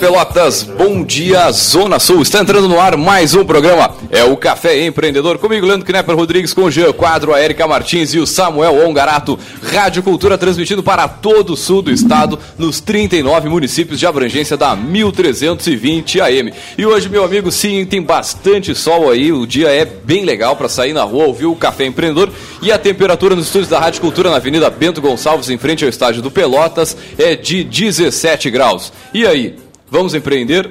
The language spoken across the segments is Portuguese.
Pelotas. Bom dia, Zona Sul. Está entrando no ar mais um programa. É o Café Empreendedor. Comigo, Leandro Knepper Rodrigues, com o Jean Quadro, a Erika Martins e o Samuel Ongarato. Rádio Cultura transmitindo para todo o sul do estado, nos 39 municípios de abrangência da 1320 AM. E hoje, meu amigo, sim, tem bastante sol aí. O dia é bem legal para sair na rua, ouvir o Café Empreendedor. E a temperatura nos estúdios da Rádio Cultura na Avenida Bento Gonçalves, em frente ao estádio do Pelotas, é de 17 graus. E aí? Vamos empreender?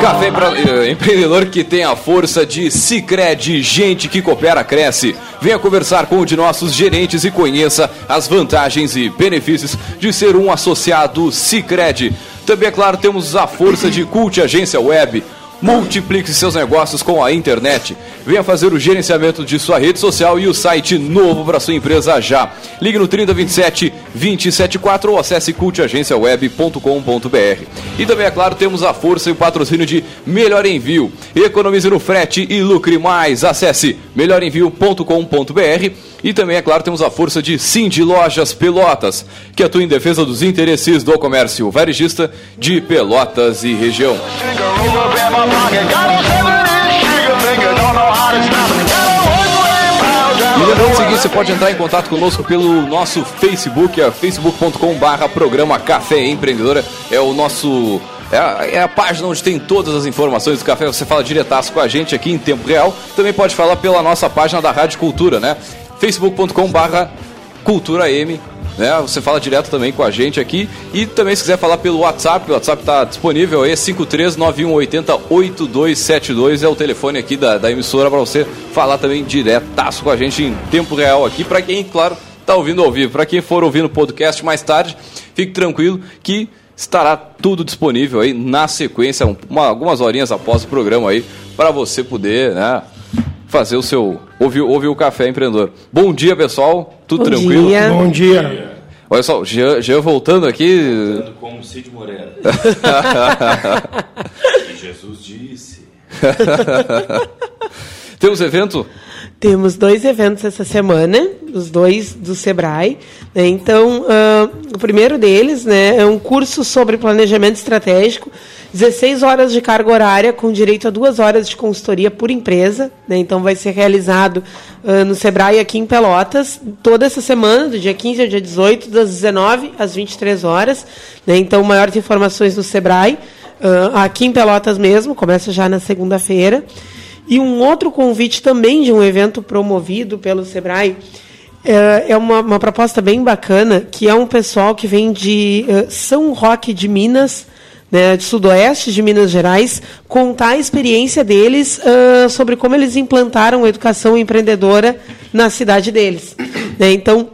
Café pra, eh, empreendedor que tem a força de Cicred, gente que coopera, cresce. Venha conversar com um de nossos gerentes e conheça as vantagens e benefícios de ser um associado Cicred. Também, é claro, temos a força de Cult Agência Web. Multiplique seus negócios com a internet. Venha fazer o gerenciamento de sua rede social e o site novo para sua empresa já. Ligue no 3027 274 ou acesse cultagenciaweb.com.br. E também, é claro, temos a força e o patrocínio de Melhor Envio. Economize no frete e lucre mais. Acesse melhorenvio.com.br. E também, é claro, temos a força de Cindy Lojas Pelotas, que atua em defesa dos interesses do comércio varejista de Pelotas e região. E lembrando o seguinte, você pode entrar em contato conosco pelo nosso Facebook, é facebook.com.br programa Café Empreendedora. É o nosso. É a, é a, página onde tem todas as informações do café. Você fala diretaço com a gente aqui em tempo real. Também pode falar pela nossa página da Rádio Cultura, né? facebook.com.br Cultura M né? Você fala direto também com a gente aqui. E também se quiser falar pelo WhatsApp, o WhatsApp está disponível, é 5391808272 é o telefone aqui da, da emissora para você falar também diretaço com a gente em tempo real aqui, para quem, claro, está ouvindo ao vivo. Para quem for ouvindo o podcast mais tarde, fique tranquilo que estará tudo disponível aí na sequência, uma, algumas horinhas após o programa aí, para você poder, né? Fazer o seu. Ouvir, ouvir o Café Empreendedor. Bom dia, pessoal. Tudo Bom tranquilo? Dia. Bom dia. Olha só, Jean, Jean voltando aqui. Voltando como Cid Moreira. e Jesus disse. Temos evento? Temos dois eventos essa semana, os dois do Sebrae. Né? Então, uh, o primeiro deles né, é um curso sobre planejamento estratégico 16 horas de carga horária, com direito a duas horas de consultoria por empresa. Né? Então, vai ser realizado uh, no Sebrae aqui em Pelotas, toda essa semana, do dia 15 ao dia 18, das 19 às 23 horas. Né? Então, maiores informações no Sebrae, uh, aqui em Pelotas mesmo, começa já na segunda-feira. E um outro convite também de um evento promovido pelo Sebrae é uma, uma proposta bem bacana, que é um pessoal que vem de São Roque de Minas, né, de sudoeste de Minas Gerais, contar a experiência deles uh, sobre como eles implantaram a educação empreendedora na cidade deles. Né, então,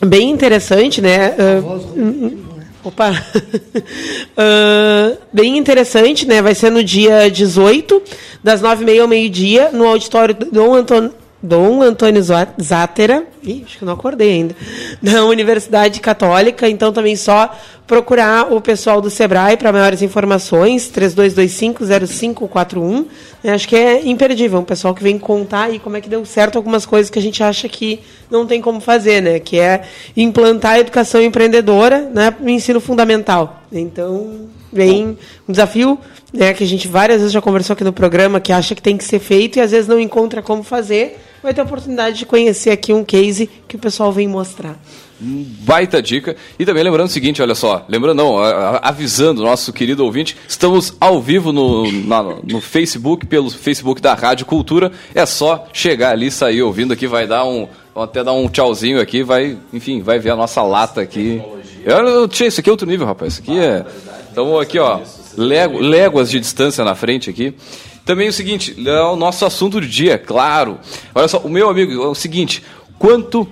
bem interessante, né? Uh, opa! uh, bem interessante, né? Vai ser no dia 18, das 9h30 ao meio-dia, no auditório Dom Antônio. Dom Antônio Zátera, Ih, acho que não acordei ainda, da Universidade Católica, então também só procurar o pessoal do Sebrae para maiores informações, 3225-0541. Acho que é imperdível, um pessoal que vem contar aí como é que deu certo algumas coisas que a gente acha que não tem como fazer, né? Que é implantar a educação empreendedora né, no ensino fundamental. Então, vem um desafio né, que a gente várias vezes já conversou aqui no programa, que acha que tem que ser feito e às vezes não encontra como fazer vai ter a oportunidade de conhecer aqui um case que o pessoal vem mostrar. Baita dica. E também lembrando o seguinte, olha só, lembrando não, avisando nosso querido ouvinte, estamos ao vivo no, na, no Facebook, pelo Facebook da Rádio Cultura. É só chegar ali, sair ouvindo aqui, vai dar um. Até dar um tchauzinho aqui, vai, enfim, vai ver a nossa lata aqui. Eu, tchê, isso aqui é outro nível, rapaz. Isso aqui é. Então aqui, ó, légua, léguas de distância na frente aqui. Também o seguinte, é o nosso assunto do dia, claro. Olha só, o meu amigo, é o seguinte, quanto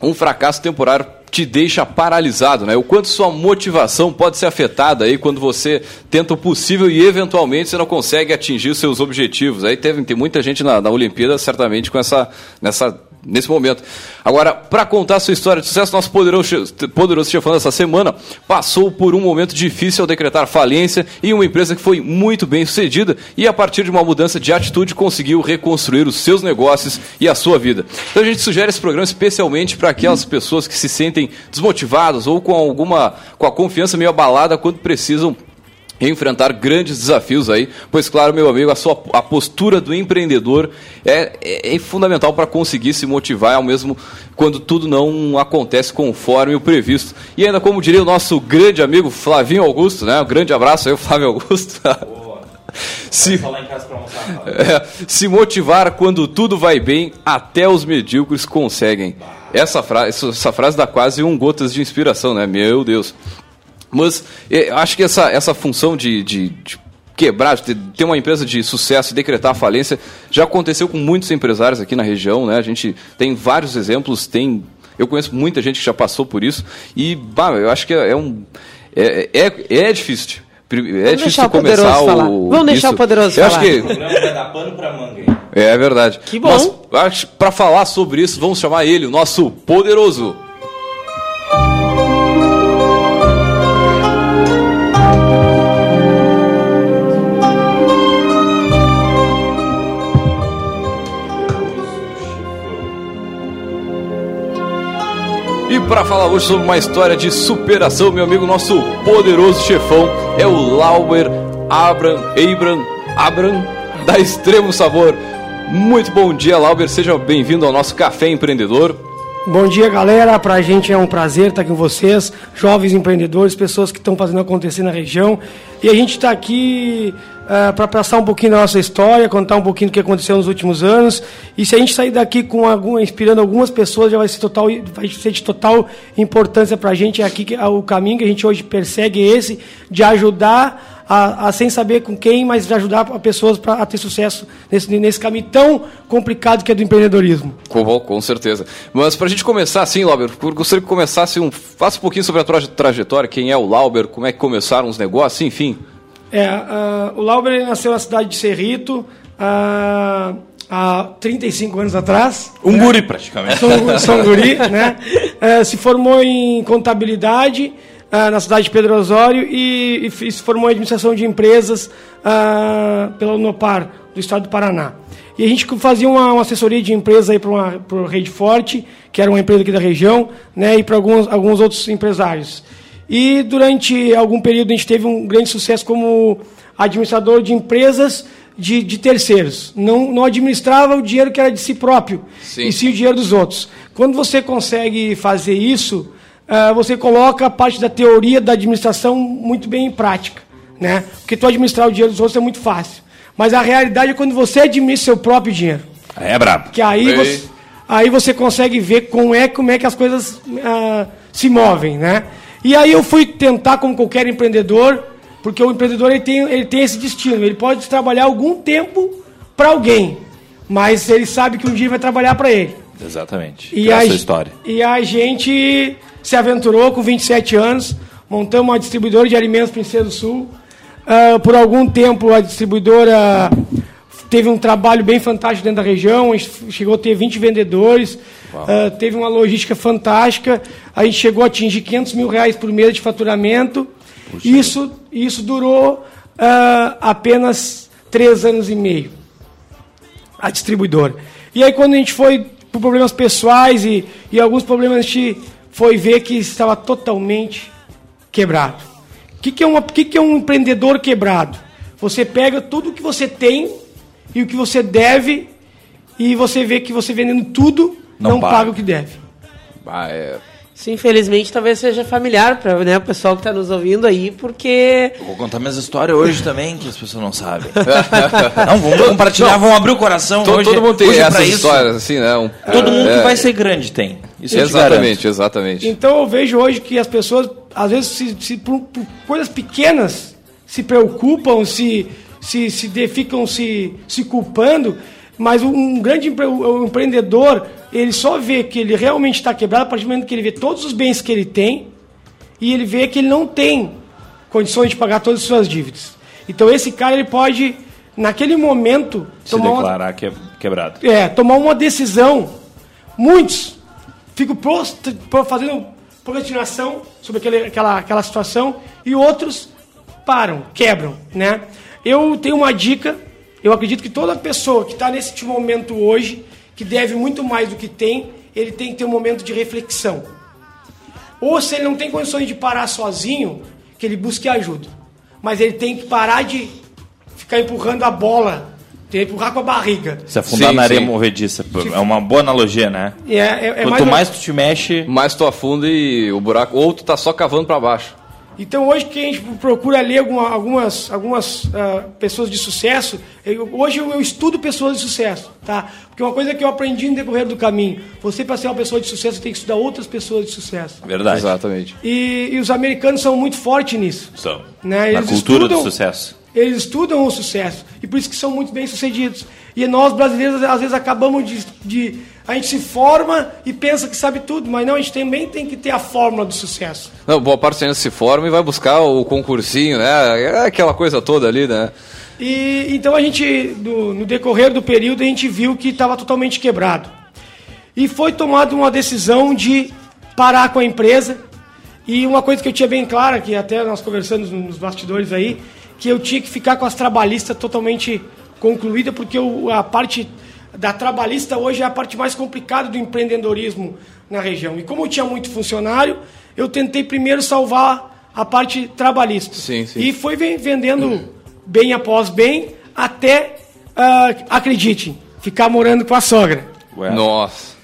um fracasso temporário te deixa paralisado, né? O quanto sua motivação pode ser afetada aí quando você tenta o possível e eventualmente você não consegue atingir os seus objetivos. Aí teve tem muita gente na, na Olimpíada certamente com essa nessa nesse momento. Agora, para contar sua história de sucesso, nosso poderoso, poderoso chefão dessa semana passou por um momento difícil ao decretar falência em uma empresa que foi muito bem sucedida e, a partir de uma mudança de atitude, conseguiu reconstruir os seus negócios e a sua vida. Então, a gente sugere esse programa especialmente para aquelas pessoas que se sentem desmotivadas ou com alguma com a confiança meio abalada quando precisam enfrentar grandes desafios aí, pois claro, meu amigo, a sua a postura do empreendedor é, é, é fundamental para conseguir se motivar ao mesmo quando tudo não acontece conforme o previsto. E ainda como diria o nosso grande amigo Flavinho Augusto, né? Um grande abraço aí, Flávio Augusto. se, é, se motivar quando tudo vai bem, até os medíocres conseguem. Essa frase, essa frase dá quase um gotas de inspiração, né? Meu Deus. Mas é, acho que essa, essa função de, de, de quebrar, de ter uma empresa de sucesso e decretar a falência, já aconteceu com muitos empresários aqui na região, né? A gente tem vários exemplos, tem. Eu conheço muita gente que já passou por isso e bah, eu acho que é, é um. É, é, é difícil. É Vamos difícil começar o. Falar. Vamos deixar isso. o poderoso eu falar. Acho que... O programa vai dar pano pra manga aí. É verdade. Que bom. Mas para falar sobre isso, vamos chamar ele, o nosso poderoso. Para falar hoje sobre uma história de superação, meu amigo, nosso poderoso chefão é o Lauber Abram, Abram, Abram, da Extremo Sabor. Muito bom dia, Lauber. Seja bem-vindo ao nosso Café Empreendedor. Bom dia, galera. Para a gente é um prazer estar com vocês, jovens empreendedores, pessoas que estão fazendo acontecer na região. E a gente está aqui uh, para passar um pouquinho da nossa história, contar um pouquinho do que aconteceu nos últimos anos. E se a gente sair daqui com inspirando algumas pessoas, já vai ser, total, vai ser de total importância para a gente. É aqui que, o caminho que a gente hoje persegue é esse, de ajudar a, a, sem saber com quem, mas de ajudar a pessoas para a ter sucesso nesse, nesse caminho tão complicado que é do empreendedorismo. Com, com certeza. Mas para a gente começar assim, Lauber, gostaria que começasse um. Faça um pouquinho sobre a tua trajetória, quem é o Lauber, como é que começaram os negócios, enfim. É, uh, o Lauber nasceu na cidade de Cerrito. Uh, há 35 anos atrás. Um né? guri, praticamente. São, são guri, né? Uh, se formou em contabilidade uh, na cidade de Pedro Osório e, e, se formou em administração de empresas uh, pela Unopar, do estado do Paraná. E a gente fazia uma, uma assessoria de empresa aí para o Rede Forte, que era uma empresa aqui da região, né, e para alguns, alguns outros empresários. E durante algum período a gente teve um grande sucesso como administrador de empresas de, de terceiros. Não, não administrava o dinheiro que era de si próprio, sim. e sim o dinheiro dos outros. Quando você consegue fazer isso, você coloca a parte da teoria da administração muito bem em prática. Né? Porque tu administrar o dinheiro dos outros é muito fácil. Mas a realidade é quando você administra seu próprio dinheiro. É brabo. Que aí você, aí você consegue ver como é, como é que as coisas uh, se movem, né? E aí eu fui tentar, como qualquer empreendedor, porque o empreendedor ele tem, ele tem esse destino. Ele pode trabalhar algum tempo para alguém, mas ele sabe que um dia vai trabalhar para ele. Exatamente. E a, história. E a gente se aventurou com 27 anos, montamos uma distribuidora de alimentos Princesa do Sul. Uh, por algum tempo a distribuidora teve um trabalho bem fantástico dentro da região, a gente chegou a ter 20 vendedores, uh, teve uma logística fantástica, a gente chegou a atingir 500 mil reais por mês de faturamento. Isso, isso durou uh, apenas três anos e meio, a distribuidora. E aí quando a gente foi por problemas pessoais e, e alguns problemas, gente foi ver que estava totalmente quebrado. O que, que, é, uma, que, que é um empreendedor quebrado? Você pega tudo o que você tem e o que você deve e você vê que você vendendo tudo Não não, paga. paga o que deve. Ah, é. Sim, infelizmente talvez seja familiar para né, o pessoal que está nos ouvindo aí, porque Eu vou contar minhas histórias hoje também, que as pessoas não sabem. não, vamos compartilhar, vamos abrir o coração. Todo, hoje, todo mundo tem hoje é essas isso. histórias, assim, né? Um- Todo mundo é, que vai ser grande tem. Isso Exatamente, exatamente. Então eu vejo hoje que as pessoas, às vezes, se, se por, por coisas pequenas, se preocupam, se, se, se de- ficam se, se culpando, mas um, um grande empre- o empreendedor, ele só vê que ele realmente está quebrado a partir do momento que ele vê todos os bens que ele tem e ele vê que ele não tem condições de pagar todas as suas dívidas. Então esse cara ele pode, naquele momento, Se tomar uma, declarar que- quebrado. é, tomar uma decisão. Muitos ficam prost- fazendo procrastinação sobre aquele, aquela, aquela situação e outros param, quebram, né? Eu tenho uma dica. Eu acredito que toda pessoa que está nesse momento hoje, que deve muito mais do que tem, ele tem que ter um momento de reflexão. Ou se ele não tem condições de parar sozinho, que ele busque ajuda. Mas ele tem que parar de ficar empurrando a bola, tem que empurrar com a barriga. Se afundar Sim, na areia sim. movediça. pô, É uma boa analogia, né? É, é, é Quanto mais, mais, tu te mexe, Mas tu afunda e o buraco. Ou tu tá só cavando pra baixo. Então hoje que a gente procura ler alguma- algumas, algumas ah, pessoas de sucesso, eu- hoje eu, eu estudo pessoas de sucesso, tá? Porque uma coisa que eu aprendi no decorrer do caminho, você para ser uma pessoa de sucesso tem que estudar outras pessoas de sucesso. verdade. Exatamente. E, e os americanos são muito fortes nisso. São. Né? Na Eles cultura estudam- do sucesso. Eles estudam o sucesso e por isso que são muito bem sucedidos. E nós brasileiros às vezes acabamos de, de a gente se forma e pensa que sabe tudo, mas não, a gente também tem que ter a fórmula do sucesso. Não, boa parte ainda se forma e vai buscar o concursinho, né? É aquela coisa toda ali, né? E então a gente, no, no decorrer do período, a gente viu que estava totalmente quebrado. E foi tomada uma decisão de parar com a empresa. E uma coisa que eu tinha bem clara, que até nós conversamos nos bastidores aí, que eu tinha que ficar com as trabalhistas totalmente concluída, porque o- a parte da trabalhista hoje é a parte mais complicada do empreendedorismo na região. E como eu tinha muito funcionário, eu tentei primeiro salvar a parte trabalhista. Sim, sim. E foi ven- vendendo bem após bem, até, ah, acredite, ficar morando com a sogra, Ué. Nossa.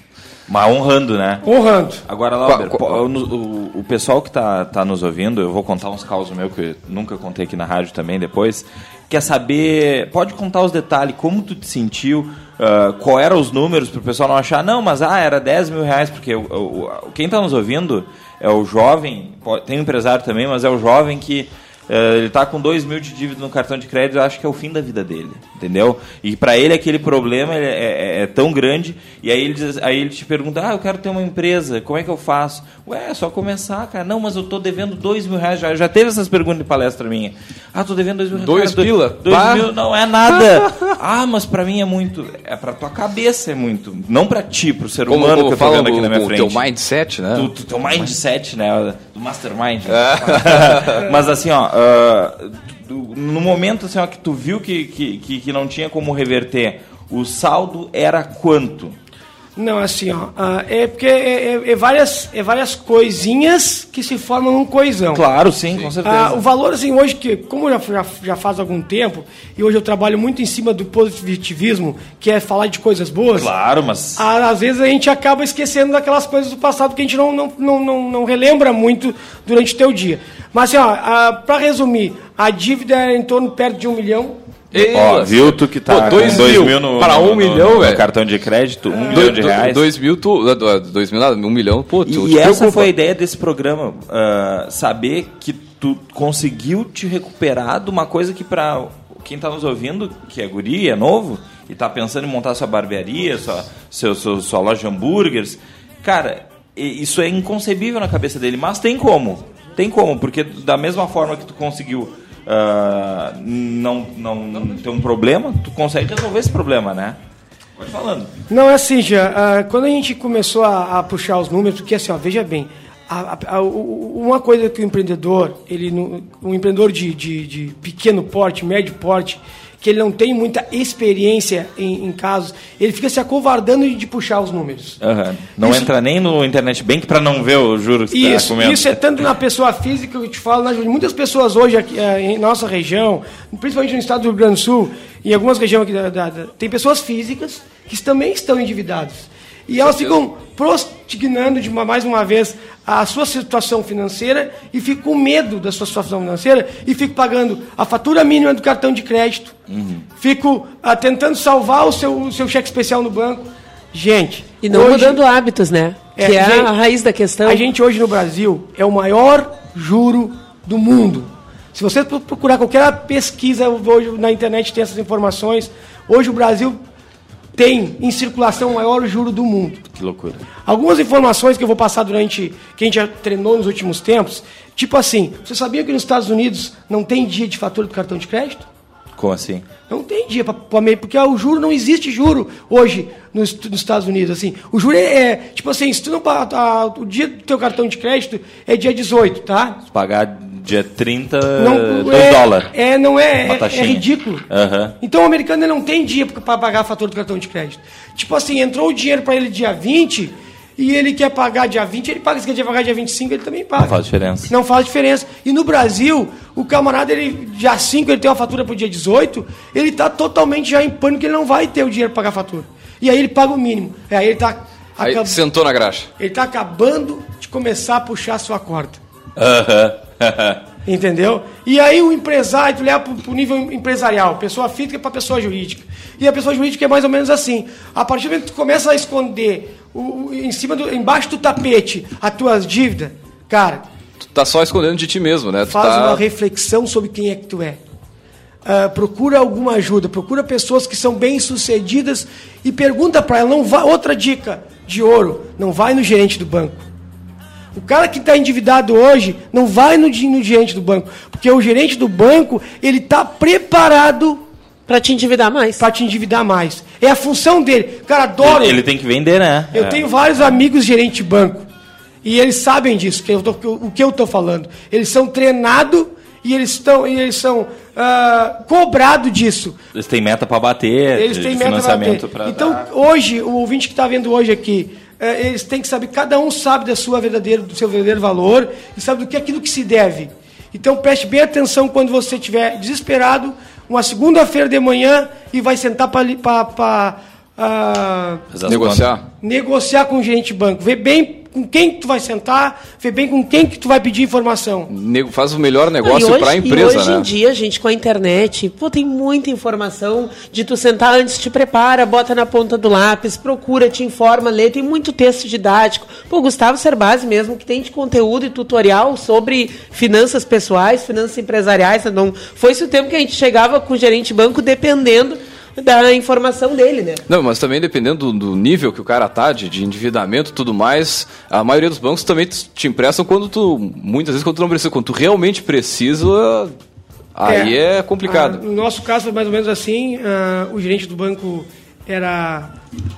Mas honrando, né? honrando. Agora, Lauber, o, o- o pessoal que tá, tá nos ouvindo, eu vou contar uns causos meus que eu nunca contei aqui na rádio também depois. Quer saber, pode contar os detalhes, como tu te sentiu, ah, qual eram os números para o pessoal não achar, não, mas ah, era 10 mil reais, porque o, o- quem está nos ouvindo é o jovem, tem um empresário também, mas é o jovem que ele tá com 2 mil de dívida no cartão de crédito, eu acho que é o fim da vida dele, entendeu? E para ele aquele problema é, é- é tão grande, e aí ele, diz- aí ele te pergunta, ah, eu quero ter uma empresa, como é que eu faço? Ué, é só começar, cara. Não, mas eu tô devendo 2 mil reais, já, já teve essas perguntas de palestra minha. Ah, tô devendo 2 mil reais. Dois Cara, pila? Dois Bah. mil não é nada. ah, mas para mim é muito. É para tua cabeça é muito. Não para ti, pro ser humano como que eu tô vendo aqui o, na minha o frente teu mindset, né? do, do teu mindset, né? Do mastermind. É. Mas assim, ó, ah, tu- no momento assim, ó, que tu viu que, que, que não tinha como reverter, o saldo era quanto? Não, assim, ó, ah, é porque é, é- é várias, é várias coisinhas que se formam num coisão. Claro, sim, com certeza. Ah, o valor, assim, hoje, que como já, já, já faz algum tempo, e hoje eu trabalho muito em cima do positivismo, que é falar de coisas boas, Claro, mas. ah, às vezes a gente acaba esquecendo daquelas coisas do passado que a gente não, não, não, não, não relembra muito durante o teu dia. Mas, assim, ó, para resumir, a dívida é em torno perto de um milhão. Ei, Ó, viu tu que tá Pô, dois com dois mil mil no, para no- um no- milhão, no velho. cartão de crédito, um milhão Dois, de reais. dois mil, tu. ah, do- Dois mil nada, um milhão, pô, tu, E te essa preocupa. foi a ideia desse programa, ah, saber que tu conseguiu te recuperar de uma coisa que para quem está nos ouvindo, que é guri, é novo, e está pensando em montar sua barbearia, sua, seu, seu- sua loja de hambúrgueres, cara, isso é inconcebível na cabeça dele, mas tem como, tem como, porque da mesma forma que tu conseguiu ah, não, não ter um problema, tu consegue resolver esse problema, né? Pode falando. Não, é assim, já, ah, quando a gente começou a, a puxar os números, porque assim, ó, veja bem, a- a- uma coisa que o empreendedor, ele, um empreendedor de, de, de pequeno porte, médio porte, que ele não tem muita experiência em, em casos, ele fica se acovardando de puxar os números. Aham. Não Isso- entra nem no internet bank para não ver o juros que tá Isso, comendo. isso é tanto na pessoa física que eu te falo, na, muitas pessoas hoje aqui, eh, em nossa região, principalmente no estado do Rio Grande do Sul, em algumas regiões aqui, da, da- da- tem pessoas físicas que também estão endividadas. E elas ficam prostignando de uma, mais uma vez a sua situação financeira e ficam com medo da sua situação financeira e ficam pagando a fatura mínima do cartão de crédito, fico ah, tentando salvar o seu, o seu cheque especial no banco. Gente, E não hoje- mudando hábitos, né? É, que é gente, a raiz da questão. a gente hoje no Brasil é o maior juro do mundo. Se você pro- procurar qualquer pesquisa hoje na internet tem essas informações. Hoje o Brasil tem em circulação o maior juro do mundo. Que loucura. Algumas informações que eu vou passar durante que a gente já treinou nos últimos tempos, tipo assim, você sabia que nos Estados Unidos não tem dia de fatura do cartão de crédito? Como assim? Não tem dia para porque o juro não existe juro hoje nos, nos Estados Unidos assim. O juro é, é, tipo assim, se tu não a- o dia do teu cartão de crédito é dia 18, tá? Se pagar dia 30, Não 2 é, dólares. É, não é, é, é ridículo. Aham. Então o americano ele não tem dia para pagar a fatura do cartão de crédito. Tipo assim, entrou o dinheiro para ele dia 20 e ele quer pagar dia 20, ele paga. Se quer pagar dia 25, ele também paga. Não faz diferença. Não faz diferença. E no Brasil, o camarada, ele, dia 5, ele tem uma fatura para o dia 18, ele está totalmente já em pânico que ele não vai ter o dinheiro para pagar a fatura. E aí ele paga o mínimo. E aí ele está Aí sentou na graxa. ele tá acabando de começar a puxar a sua corda. Aham. Entendeu? E aí o empresário, tu leva para o nível empresarial, pessoa física para pessoa jurídica. E a pessoa jurídica é mais ou menos assim. A partir do momento que tu começa a esconder o, o- em cima do, embaixo do tapete as tuas dívidas, cara, Tu tá só escondendo de ti mesmo, né? Tu faz tá... uma reflexão sobre quem é que tu é. Ah, procura alguma ajuda, procura pessoas que são bem sucedidas e pergunta para ela, não vai, outra dica de ouro, não vai no gerente do banco. O cara que está endividado hoje não vai no, no gerente do banco, porque o gerente do banco ele está preparado Pra te endividar mais. para te endividar mais. É a função dele. Cara, adoro. Ele, ele tem que vender, né? Eu É. tenho vários amigos gerentes de banco. E eles sabem disso, que eu tô- o que eu estou falando. Eles são treinados e eles, estão, e eles são ah, cobrados disso. Eles têm meta para bater, Eles de têm meta pra financiamento para Então, hoje, o ouvinte que está vendo hoje aqui, eh, eles têm que saber, cada um sabe da sua verdadeiro, do seu verdadeiro valor e sabe do que é aquilo que se deve. Então preste bem atenção quando você estiver desesperado, uma segunda-feira de manhã e vai sentar para Negociar. negociar com o gerente de banco. Vê bem com quem que tu vai sentar, vê bem com quem que tu vai pedir informação. Nego- Faz o melhor negócio e hoje, pra e empresa, hoje né? em dia, gente, com a internet, pô, tem muita informação de tu sentar antes, te prepara, bota na ponta do lápis, procura, te informa, lê, tem muito texto didático. Pô, Gustavo Cerbasi mesmo, que tem de conteúdo e tutorial sobre finanças pessoais, finanças empresariais, não foi esse o tempo que a gente chegava com o gerente de banco dependendo da informação dele, né? Não, mas também dependendo do, do nível que o cara tá, de, de endividamento e tudo mais, a maioria dos bancos também te emprestam quando tu, muitas vezes quando tu não precisa, quando tu realmente precisa, aí é, complicado. Ah, no nosso caso foi mais ou menos assim, ah, o gerente do banco era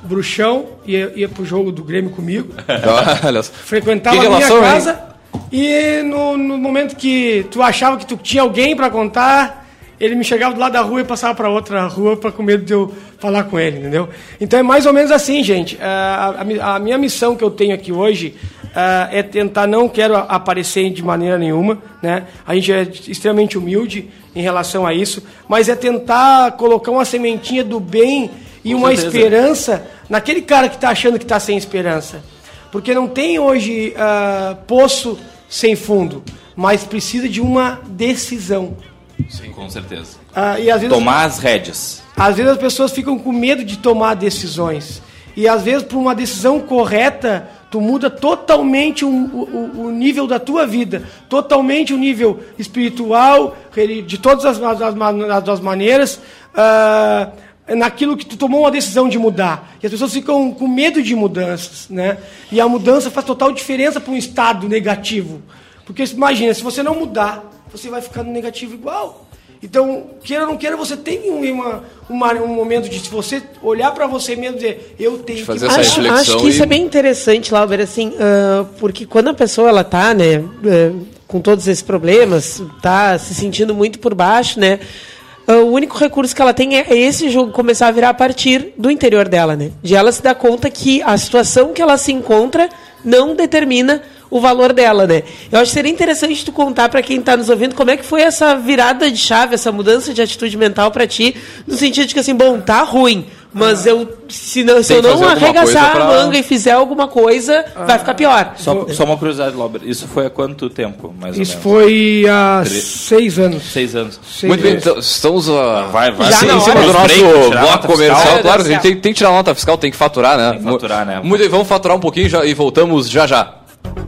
bruxão, ia, ia pro jogo do Grêmio comigo, frequentava Que a minha hein? casa e no, no momento que tu achava que tu tinha alguém para contar, ele me chegava do lado da rua e passava para outra rua para com medo de eu falar com ele, entendeu? Então é mais ou menos assim, gente. Ah, a, mi- a minha missão que eu tenho aqui hoje ah, é tentar, não quero a- aparecer de maneira nenhuma, né? A gente é extremamente humilde em relação a isso, mas é tentar colocar uma sementinha do bem e Com uma certeza. esperança naquele cara que está achando que está sem esperança. Porque não tem hoje ah, poço sem fundo, mas precisa de uma decisão. Sim, com certeza. Ah, e às vezes, Tomar as rédeas. às vezes as pessoas ficam com medo de tomar decisões. E às vezes, por uma decisão correta, tu muda totalmente o, o- o nível da tua vida. Totalmente o nível espiritual, de todas as, as, as as maneiras. ah, naquilo que tu tomou uma decisão de mudar. E as pessoas ficam com medo de mudanças, né? E a mudança faz total diferença para um estado negativo. Porque imagina, se você não mudar, você vai ficar no negativo igual. Então, queira ou não queira, você tem uma, uma- um momento de se você olhar para você mesmo e dizer, eu tenho que fazer essa Acho, acho que isso e- é bem interessante, Lauber, assim, ah, porque quando a pessoa ela tá, né, eh, com todos esses problemas, tá se sentindo muito por baixo, né, ah, o único recurso que ela tem é esse jogo começar a virar a partir do interior dela, né, de ela se dar conta que a situação que ela se encontra não determina o valor dela, né? Eu acho que seria interessante tu contar para quem está nos ouvindo como é que foi essa virada de chave, essa mudança de atitude mental para ti, no sentido de que assim, bom, tá ruim, mas eu se, não, se eu não arregaçar pra- a manga e fizer alguma coisa, vai ficar pior. Só, só uma curiosidade, Lauber. Isso foi há quanto tempo, mais Isso ou menos? foi há Tre- seis anos. Seis anos. Seis Muito bem, então, estamos uh, Vai, vai. Já sim, em cima hora. do nosso bloco comercial. fiscal. Claro, a gente tem, tem que tirar a nota fiscal, tem que faturar, né? Tem que faturar, né? Muito bem, vamos faturar um pouquinho já, e voltamos já já.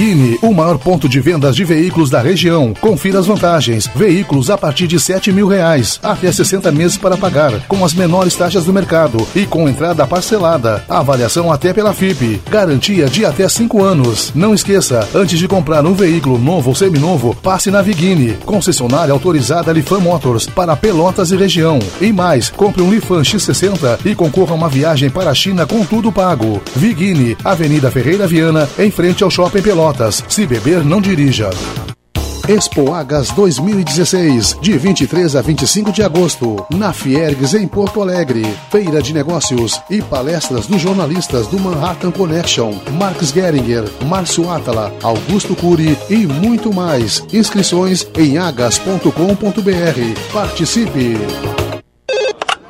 Vigini, o maior ponto de vendas de veículos da região. Confira as vantagens. Veículos a partir de 7 mil reais, até 60 meses para pagar, com as menores taxas do mercado e com entrada parcelada. Avaliação até pela FIP. Garantia de até 5 anos. Não esqueça, antes de comprar um veículo novo ou seminovo, passe na Vigini, concessionária autorizada Lifan Motors para Pelotas e região. E mais, compre um Lifan X60 e concorra a uma viagem para a China com tudo pago. Vigini, Avenida Ferreira Viana, em frente ao Shopping Pelotas. Se beber, não dirija. Expo Agas 2016, de 23 a 25 de agosto, na Fiergs em Porto Alegre. Feira de negócios e palestras dos jornalistas do Manhattan Connection, Marx Geringer, Márcio Atala, Augusto Cury e muito mais. Inscrições em agas.com.br. Participe!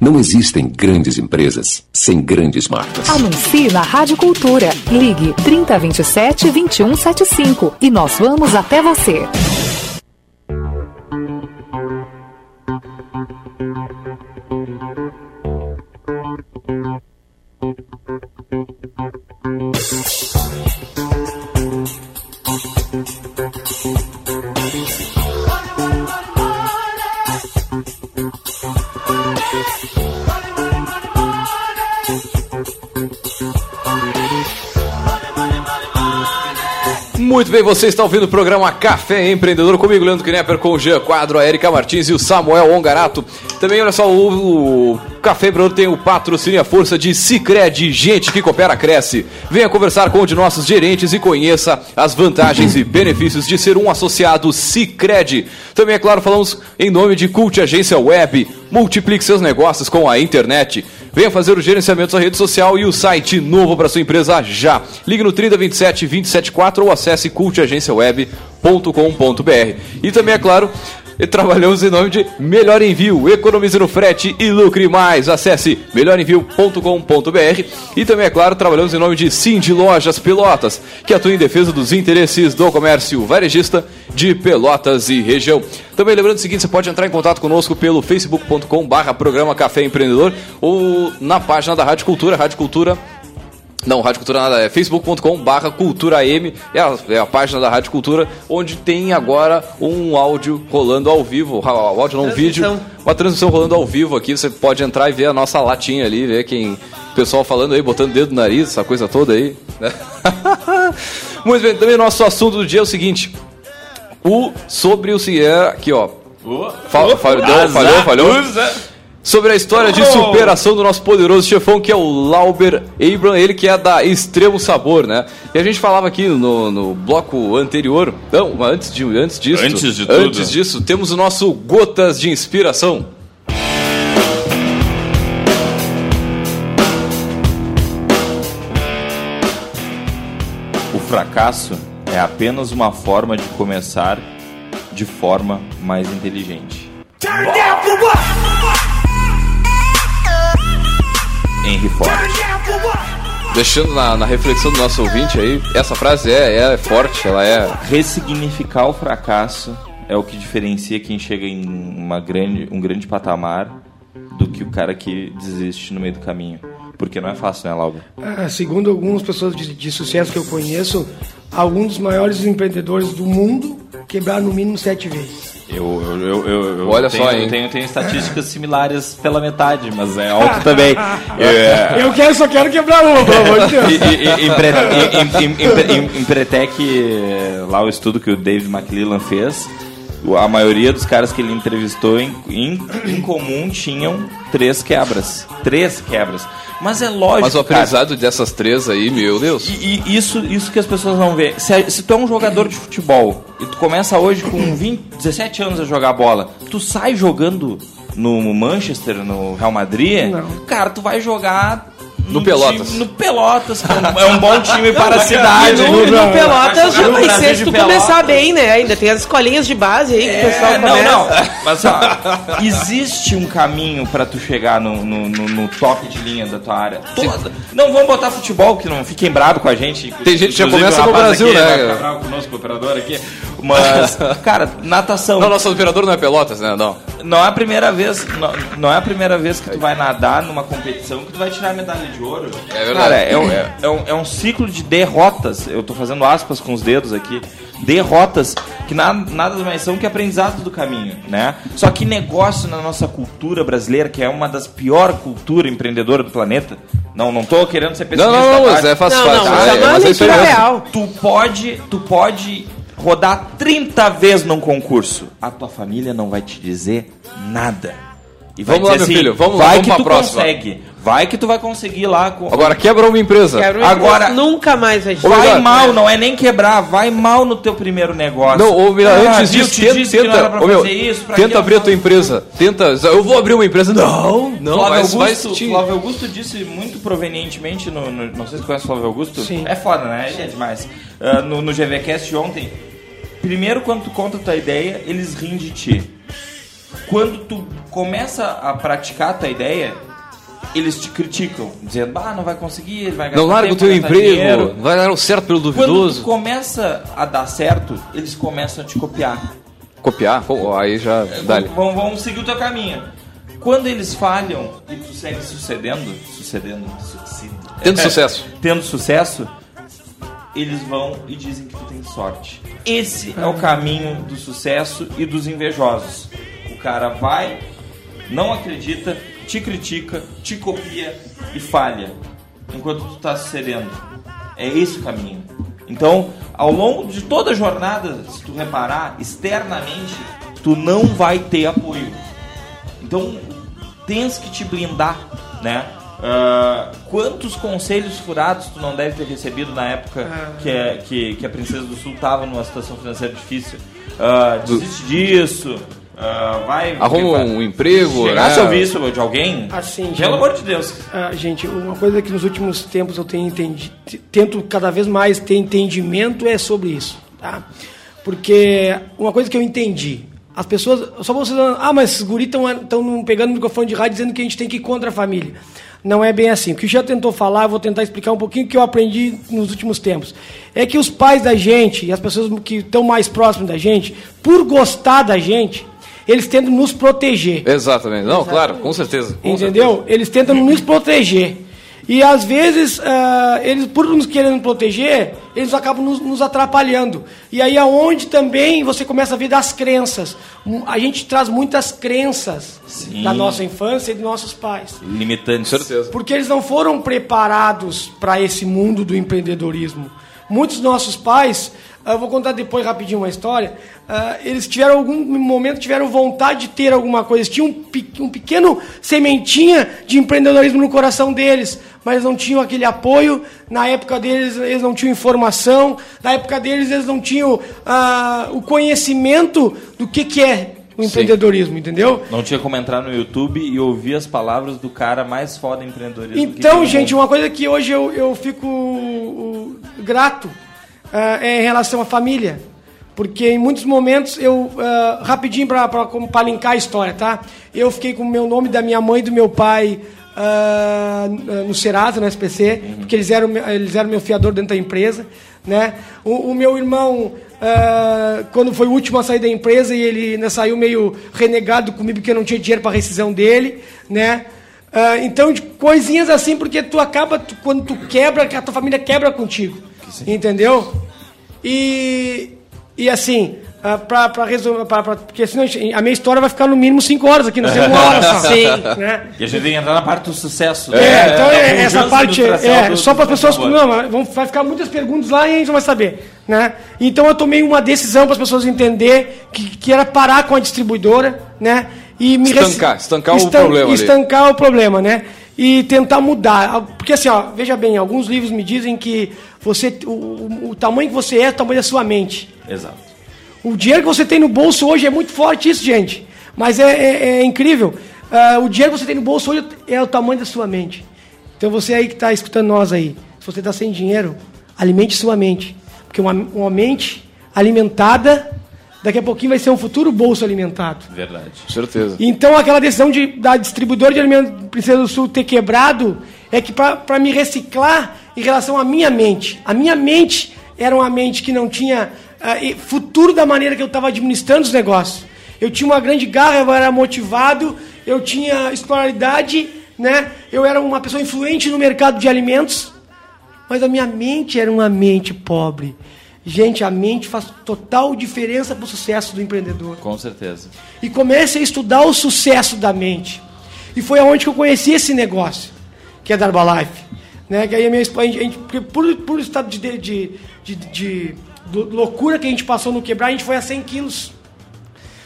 Não existem grandes empresas sem grandes marcas. Anuncie na Rádio Cultura. Ligue 3027 2175 e nós vamos até você. Muito bem, você está ouvindo o programa Café Empreendedor comigo, Leandro Knepper, com o Jean Quadro, a Erika Martins e o Samuel Ongarato. Também, olha só, o, o Café Empreendedor tem o patrocínio e a força de Cicred, gente que coopera, cresce. Venha conversar com um de nossos gerentes e conheça as vantagens e benefícios de ser um associado Cicred. Também, é claro, falamos em nome de Cult Agência Web. Multiplique seus negócios com a internet. Venha fazer o gerenciamento da rede social e o site novo para sua empresa já. Ligue no 3027 274 ou acesse cultagenciaweb.com.br. E também, é claro, trabalhamos em nome de Melhor Envio. Economize no frete e lucre mais. Acesse melhorenvio.com.br. E também, é claro, trabalhamos em nome de Cindy Lojas Pelotas, que atua em defesa dos interesses do comércio varejista de Pelotas e região. Também lembrando o seguinte, você pode entrar em contato conosco pelo facebook.com barra programa Café Empreendedor ou na página da Rádio Cultura, Rádio Cultura não, Rádio Cultura nada, é facebook.com barra Cultura M, é a, é a página da Rádio Cultura, onde tem agora um áudio rolando ao vivo, o áudio não, um vídeo, uma transmissão rolando ao vivo aqui, você pode entrar e ver a nossa latinha ali, ver quem pessoal falando aí, botando dedo no nariz, essa coisa toda aí. né? Muito bem, também nosso assunto do dia é o seguinte. O sobre o é aqui, ó. Fa- falhou, falhou, falhou. Sobre a história de superação do nosso poderoso chefão, que é o Lauber Abram, ele que é da Extremo Sabor, né? E a gente falava aqui no, no bloco anterior, não, antes, de, antes disso, Antes de tudo. antes disso, temos o nosso Gotas de Inspiração. O fracasso é apenas uma forma de começar de forma mais inteligente. Henry Ford. Deixando na, na reflexão do nosso ouvinte aí, essa frase é, é forte, ela é. Ressignificar o fracasso é o que diferencia quem chega em uma grande, um grande patamar do que o cara que desiste no meio do caminho. Porque não é fácil, né, Laura? Ah, segundo algumas pessoas de, de sucesso que eu conheço, alguns dos maiores empreendedores do mundo quebraram no mínimo sete vezes. Eu, eu, eu, eu- eu Olha tenho, só, hein? eu tenho, tenho estatísticas similares pela metade, mas é alto também. É, Eu quero, só quero quebrar uma, pelo amor de Deus. E- e- e- Empre- em- em- em- em- Empretec, eh, lá o estudo que o David McClellan fez, a maioria dos caras que ele entrevistou em, em, em comum tinham três quebras. Três quebras. Mas é lógico, Mas o cara, aprendizado dessas três aí, meu Deus. e, e isso, isso que as pessoas não vê. Se, se tu é um jogador de futebol e tu começa hoje com 20, 17 anos a jogar bola, tu sai jogando no Manchester, no Real Madrid, Não. cara, tu vai jogar No Pelotas. time- no Pelotas, é um- é bom time para a cidade. No, no Pelotas já vai ser se tu começar bem, né? Ainda tem as escolinhas de base aí que o pessoal É, não, começa. não. Mas ó, existe um caminho pra tu chegar no, no, no- no top de linha da tua área. Toda. Não vamos botar futebol, que não fiquem bravos com a gente. Tem gente que já começa com o Brasil, aqui né? vai ficar bravo conosco, o operador aqui. Mas, cara, natação. Não, nosso operador não é Pelotas, né? Não. Não é a primeira vez, não, não é a primeira vez que tu vai nadar numa competição que tu vai tirar a medalha de ouro. É verdade. Cara, é, um- é- é um, é um ciclo de derrotas. Eu tô fazendo aspas com os dedos aqui. Derrotas que na- nada mais são que aprendizado do caminho, né? Só que negócio na nossa cultura brasileira, que é uma das piores culturas empreendedoras do planeta. Não, não tô querendo ser Não, pessimista. não, não, tá? mas é fácil, Não, fácil. não, mas é, é uma mas é leitura mesmo. real. Tu pode, tu pode rodar 30 vezes num concurso. A tua família não vai te dizer nada. E vai Vamos lá, dizer assim, meu filho, vamos lá, vai vamos que tu próxima. consegue. Vai que tu vai conseguir lá com Agora, quebra uma empresa. Quero Agora- Agora, nunca mais vai Vai mal, não é nem quebrar, vai mal no teu primeiro negócio. Não, ô, Milano, Ah, antes disso, te tenta, disse que não tenta, era pra ô, meu, fazer isso, pra tenta abrir a tua empresa. Tenta, eu vou abrir uma empresa. Não, não, Flávio mas vai Augusto, te- Flávio Augusto disse muito provenientemente no, no- Não sei se conhece o Flávio Augusto. Sim. É foda, né? Ele é demais. Ah, no, no GVCast ontem. Primeiro, quando tu conta a tua ideia, eles riem de ti. Quando tu começa a praticar a tua ideia, eles te criticam, dizendo, ah, não vai conseguir, ele vai gastar Não larga o teu emprego, dinheiro." vai dar o certo pelo Quando tu duvidoso. começa a dar certo, eles começam a te copiar. Copiar, pô, aí já dá Vão, vão seguir o teu caminho. Quando eles falham e tu segue sucedendo, sucedendo, sucedendo, Tendo sucesso. tendo sucesso, eles vão e dizem que tu tem sorte. Esse é o caminho do sucesso e dos invejosos. O cara vai, não acredita, te critica, te copia e falha, enquanto tu tá sucedendo. É esse o caminho. Então, ao longo de toda a jornada, se tu reparar, externamente, tu não vai ter apoio. Então, tens que te blindar, né? Ah, quantos conselhos furados tu não deve ter recebido na época que, a- que, que a Princesa do Sul estava numa situação financeira difícil? Ah, desiste disso, ah, vai... Arruma um emprego, Chegasse né? a ouvir isso de alguém? Assim, Pelo amor de Deus. Ah, gente, uma coisa que nos últimos tempos eu tenho entendido, tento cada vez mais ter entendimento é sobre isso, tá? Porque uma coisa que eu entendi, as pessoas, só vocês, ah, mas esses guris estão pegando o microfone de rádio dizendo que a gente tem que ir contra a família. Não é bem assim. O que já tentou falar, eu vou tentar explicar um pouquinho o que eu aprendi nos últimos tempos. É que os pais da gente e as pessoas que estão mais próximas da gente, por gostar da gente, eles tentam nos proteger. Exatamente. Não, claro, com certeza. com Entendeu? Eles tentam nos proteger. E às vezes, ah, eles, por nos querendo proteger, eles acabam nos, nos atrapalhando. E aí é onde também você começa a ver das crenças. A gente traz muitas crenças Sim. da nossa infância e dos nossos pais. Limitantes. certeza. Porque eles não foram preparados para esse mundo do empreendedorismo. Muitos dos nossos pais, eu vou contar depois rapidinho uma história, ah, eles tiveram algum momento, tiveram vontade de ter alguma coisa, eles tinham um, um pequeno sementinha de empreendedorismo no coração deles, mas não tinham aquele apoio, na época deles eles não tinham informação, na época deles eles não tinham ah, o conhecimento do que, que é o empreendedorismo, entendeu? Não tinha como entrar no YouTube e ouvir as palavras do cara mais foda empreendedorismo. Então, gente, uma coisa que hoje eu, eu fico uh, grato uh, é em relação à família. Porque em muitos momentos eu, uh, rapidinho para linkar a história, tá? Eu fiquei com o meu nome da minha mãe e do meu pai uh, no Serasa, no SPC, porque eles eram, eles eram meu fiador dentro da empresa, né? O, o meu irmão, uh, quando foi o último a sair da empresa, e ele né, saiu meio renegado comigo porque eu não tinha dinheiro para rescisão dele, né? Ah, então, coisinhas assim, porque tu acaba, tu- quando tu quebra, que a tua família quebra contigo. Entendeu? E, e assim, ah, pra, pra resumir, pra, pra- porque senão a minha história vai ficar no mínimo 5 horas aqui, não sei uma hora só. Sim. Né? E a gente tem que entrar na parte do sucesso. É, então da é, essa pujança parte é do- só para as pessoas. Não, vão, vai ficar muitas perguntas lá e a gente não vai saber. Né? Então eu tomei uma decisão para as pessoas entender que, que era parar com a distribuidora, né? E me rec- Estancar, estancar o problema ali. Estancar o problema, né? E tentar mudar. Porque assim, ó, veja bem, alguns livros me dizem que você, o, o- o tamanho que você é é o tamanho da sua mente. Exato. O dinheiro que você tem no bolso hoje é muito forte isso, gente. Mas é, é- é incrível. Ah, o dinheiro que você tem no bolso hoje é o tamanho da sua mente. Então você aí que está escutando nós aí, se você está sem dinheiro, alimente sua mente. Porque uma, uma mente alimentada, daqui a pouquinho vai ser um futuro bolso alimentado. Verdade. Certeza. Então aquela decisão de, da distribuidora de alimentos Princesa do Sul ter quebrado é que para me reciclar em relação à minha mente. A minha mente era uma mente que não tinha e- futuro da maneira que eu estava administrando os negócios. Eu tinha uma grande garra, eu era motivado, eu tinha escolaridade, né? eu era uma pessoa influente no mercado de alimentos, mas a minha mente era uma mente pobre. Gente, a mente faz total diferença para o sucesso do empreendedor Com certeza. e comecei a estudar o sucesso da mente. E foi aonde que eu conheci esse negócio, que é da Herbalife. Né? Que aí a minha esposa, a gente, por, por estado de, de, de, de- de lou- loucura que a gente passou no quebrar, a gente foi a 100 quilos.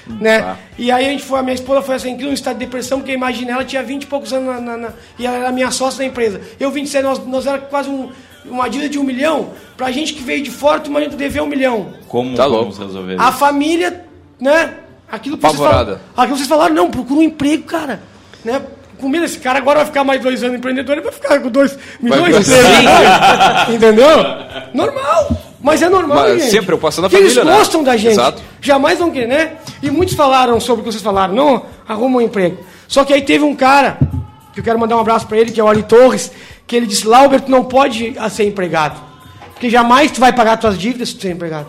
Né? E aí a gente foi, a minha esposa foi a 100 quilos, em estado de depressão, porque imagina, ela tinha 20 e poucos anos na, na- na- e ela era minha sócia da empresa. Eu 27, nós, nós era quase um, uma dívida de um milhão. Pra gente que veio de fora, tu imagina dever um milhão. Como Tá vamos resolver A família, né? Aquilo que vocês falaram, aquilo que vocês falaram, não, procura um emprego, cara. Né? Com medo, esse cara agora vai ficar mais dois anos empreendedor, ele vai ficar com dois milhões de. Entendeu? Normal. Mas é normal, Mas gente. sempre eu passo na Porque família, Eles né? gostam da gente. Exato. Jamais vão querer, né? E muitos falaram sobre o que vocês falaram. Não, arruma um emprego. Só que aí teve um cara, que eu quero mandar um abraço pra ele, que é o Ari Torres, que ele disse, Laubert, tu não pode ah, ser empregado. Porque jamais tu vai pagar tuas dívidas se tu ser empregado.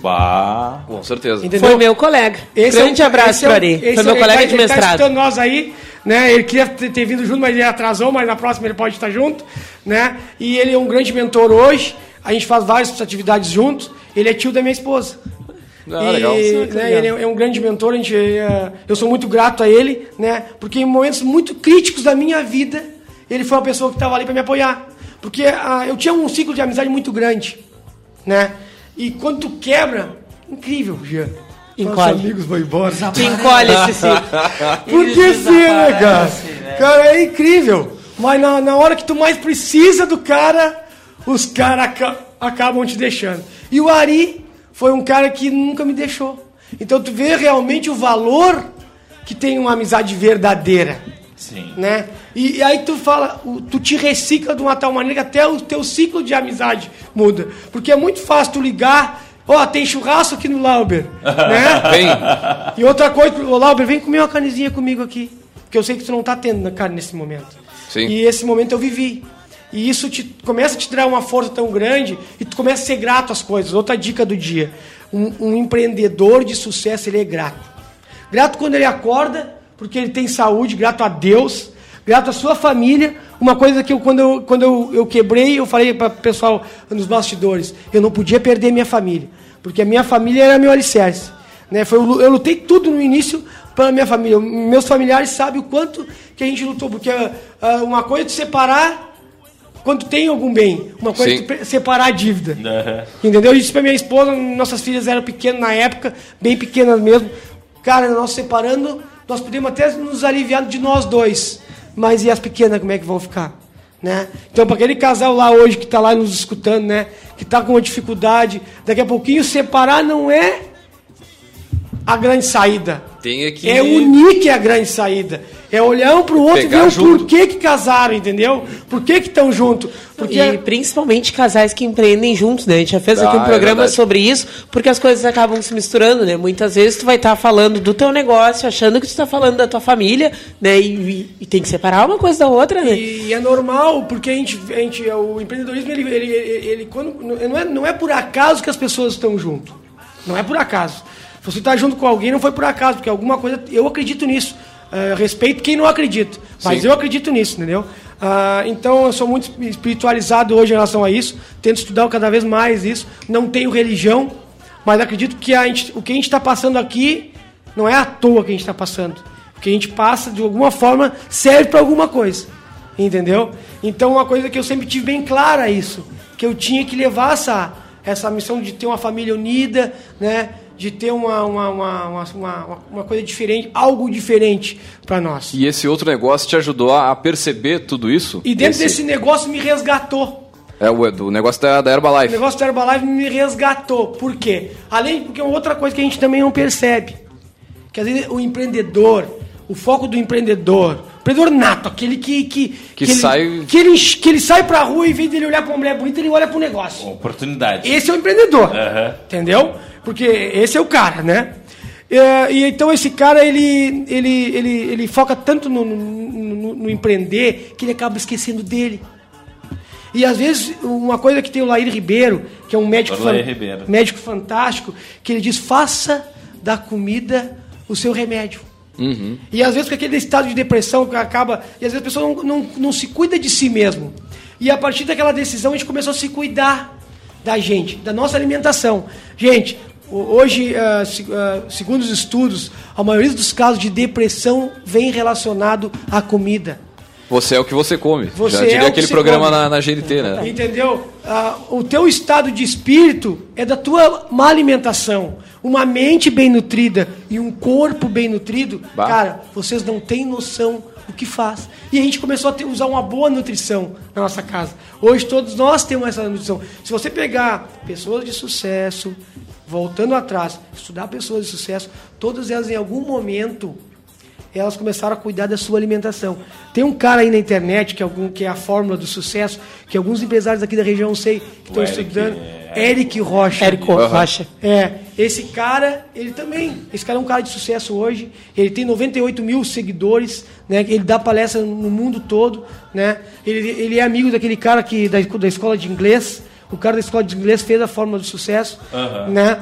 Bah. Com certeza. Entendeu? Foi meu colega. Esse é Grande o- abraço esse é o- para Ari. esse Foi é- meu ele colega tá- de Ele tá mestrado. escutando nós aí, né? Ele queria ter, ter vindo junto, mas ele atrasou, mas na próxima ele pode estar junto, né? E ele é um grande mentor hoje. A gente faz várias atividades juntos. Ele é tio da minha esposa. Ah, e, legal. né, ele é é um grande mentor, a gente, é, eu sou muito grato a ele, né? Porque em momentos muito críticos da minha vida, ele foi uma pessoa que estava ali para me apoiar. Porque ah, eu tinha um ciclo de amizade muito grande, né? E quando tu quebra, incrível, Jean. Encolhe. Nossos amigos vão embora. Encolhe esse ciclo. Por que sim, né, cara? Cara, é incrível. Mas na, na hora que tu mais precisa do cara, os caras aca- acabam te deixando. E o Ari foi um cara que nunca me deixou. Então tu vê realmente o valor que tem uma amizade verdadeira. Sim. Né? E, e aí tu fala, tu te recicla de uma tal maneira que até o teu ciclo de amizade muda. Porque é muito fácil tu ligar, ó, tem churrasco aqui no Lauber, né? Vem. E outra coisa, ô Lauber, vem comer uma carnezinha comigo aqui. Porque eu sei que tu não tá tendo carne nesse momento. Sim. E esse momento eu vivi. E isso te, começa a te dar uma força tão grande e tu começa a ser grato às coisas. Outra dica do dia. Um, um empreendedor de sucesso, ele é grato. Grato quando ele acorda, porque ele tem saúde, grato a Deus. Grato à sua família. Uma coisa que eu, quando, eu, quando eu, eu quebrei, eu falei para o pessoal nos bastidores, eu não podia perder minha família, porque a minha família era meu alicerce. Né? Foi, eu lutei tudo no início para minha família. Meus familiares sabem o quanto que a gente lutou, porque uh, uma coisa é de separar quando tem algum bem, uma coisa Sim. é separar a dívida. Entendeu? Eu disse para minha esposa, nossas filhas eram pequenas na época, bem pequenas mesmo. Cara, nós separando, nós podemos até nos aliviar de nós dois. Mas e as pequenas, como é que vão ficar? Né? Então, para aquele casal lá hoje que está lá nos escutando, né? Que está com uma dificuldade, daqui a pouquinho separar não é a grande saída. Tem aqui. É unir que é a grande saída. É olhar um pro outro Pegar e ver junto. o porquê que casaram, entendeu? Por que que estão juntos? Porque E principalmente casais que empreendem juntos, né? A gente já fez aqui Ah, um é programa verdade. sobre isso, porque as coisas acabam se misturando, né? Muitas vezes tu vai estar falando do teu negócio, achando que tu está falando da tua família, né? E, e- e tem que separar uma coisa da outra, né? E é normal, porque a gente, a gente o empreendedorismo, ele, ele, ele, ele quando, não, é, não é por acaso que as pessoas estão junto. Não é por acaso. Você está junto com alguém, não foi por acaso, porque alguma coisa. Eu acredito nisso. Eh, respeito quem não acredita. Mas Sim. eu acredito nisso, entendeu? Ah, então eu sou muito espiritualizado hoje em relação a isso. Tento estudar cada vez mais isso. Não tenho religião, mas acredito que gente, o que a gente está passando aqui não é à toa que a gente está passando. O que a gente passa, de alguma forma, serve para alguma coisa. Entendeu? Então, uma coisa que eu sempre tive bem clara isso, que eu tinha que levar essa, essa missão de ter uma família unida, né? De ter uma, uma, uma, uma, uma, coisa diferente, algo diferente para nós. E esse outro negócio te ajudou a perceber tudo isso? E dentro Esse- desse negócio me resgatou. É o do negócio da, da O Herbalife. negócio da Herbalife me resgatou. Por quê? Além, porque é outra coisa que a gente também não percebe. Que às vezes o empreendedor, o foco do empreendedor, empreendedor nato, aquele que. Que, Que ele- sai- que, ele, que ele sai pra rua e em vez dele olhar pra uma mulher bonita, ele olha pro negócio. Oportunidade. Esse é o empreendedor. Aham. Entendeu? Porque esse é o cara, né? É, e então esse cara ele, ele, ele, ele foca tanto no, no- no- no empreender que ele acaba esquecendo dele. E às vezes, uma coisa que tem o Lair Ribeiro, que é um médico, Ribeiro. médico fantástico, que ele diz: faça da comida o seu remédio. Uhum. E às vezes com aquele estado de depressão que acaba. E às vezes a pessoa não, não, não se cuida de si mesmo. E a partir daquela decisão a gente começou a se cuidar da gente, da nossa alimentação. Gente, ho- hoje, se- ah, segundo os estudos, a maioria dos casos de depressão vem relacionado à comida. Você é o que você come. Você Já diria é o que aquele programa come. na, na GNT, né? Entendeu? Ah, o teu estado de espírito é da tua má alimentação. Uma mente bem nutrida e um corpo bem nutrido, Bah. cara, vocês não têm noção do que faz. E a gente começou a ter- usar uma boa nutrição na nossa casa. Hoje todos nós temos essa nutrição. Se você pegar pessoas de sucesso, voltando atrás, estudar pessoas de sucesso, todas elas em algum momento elas começaram a cuidar da sua alimentação. Tem um cara aí na internet, que é, algum, que é a fórmula do sucesso, que alguns empresários aqui da região, sei, que estão Eric, estudando. é, Eric Rocha. Aham. Rocha. É, esse cara, ele também, esse cara é um cara de sucesso hoje, ele tem 98 mil seguidores, né, ele dá palestra no mundo todo, né, ele, ele é amigo daquele cara que, da, da escola de inglês, o cara da escola de inglês fez a fórmula do sucesso, né,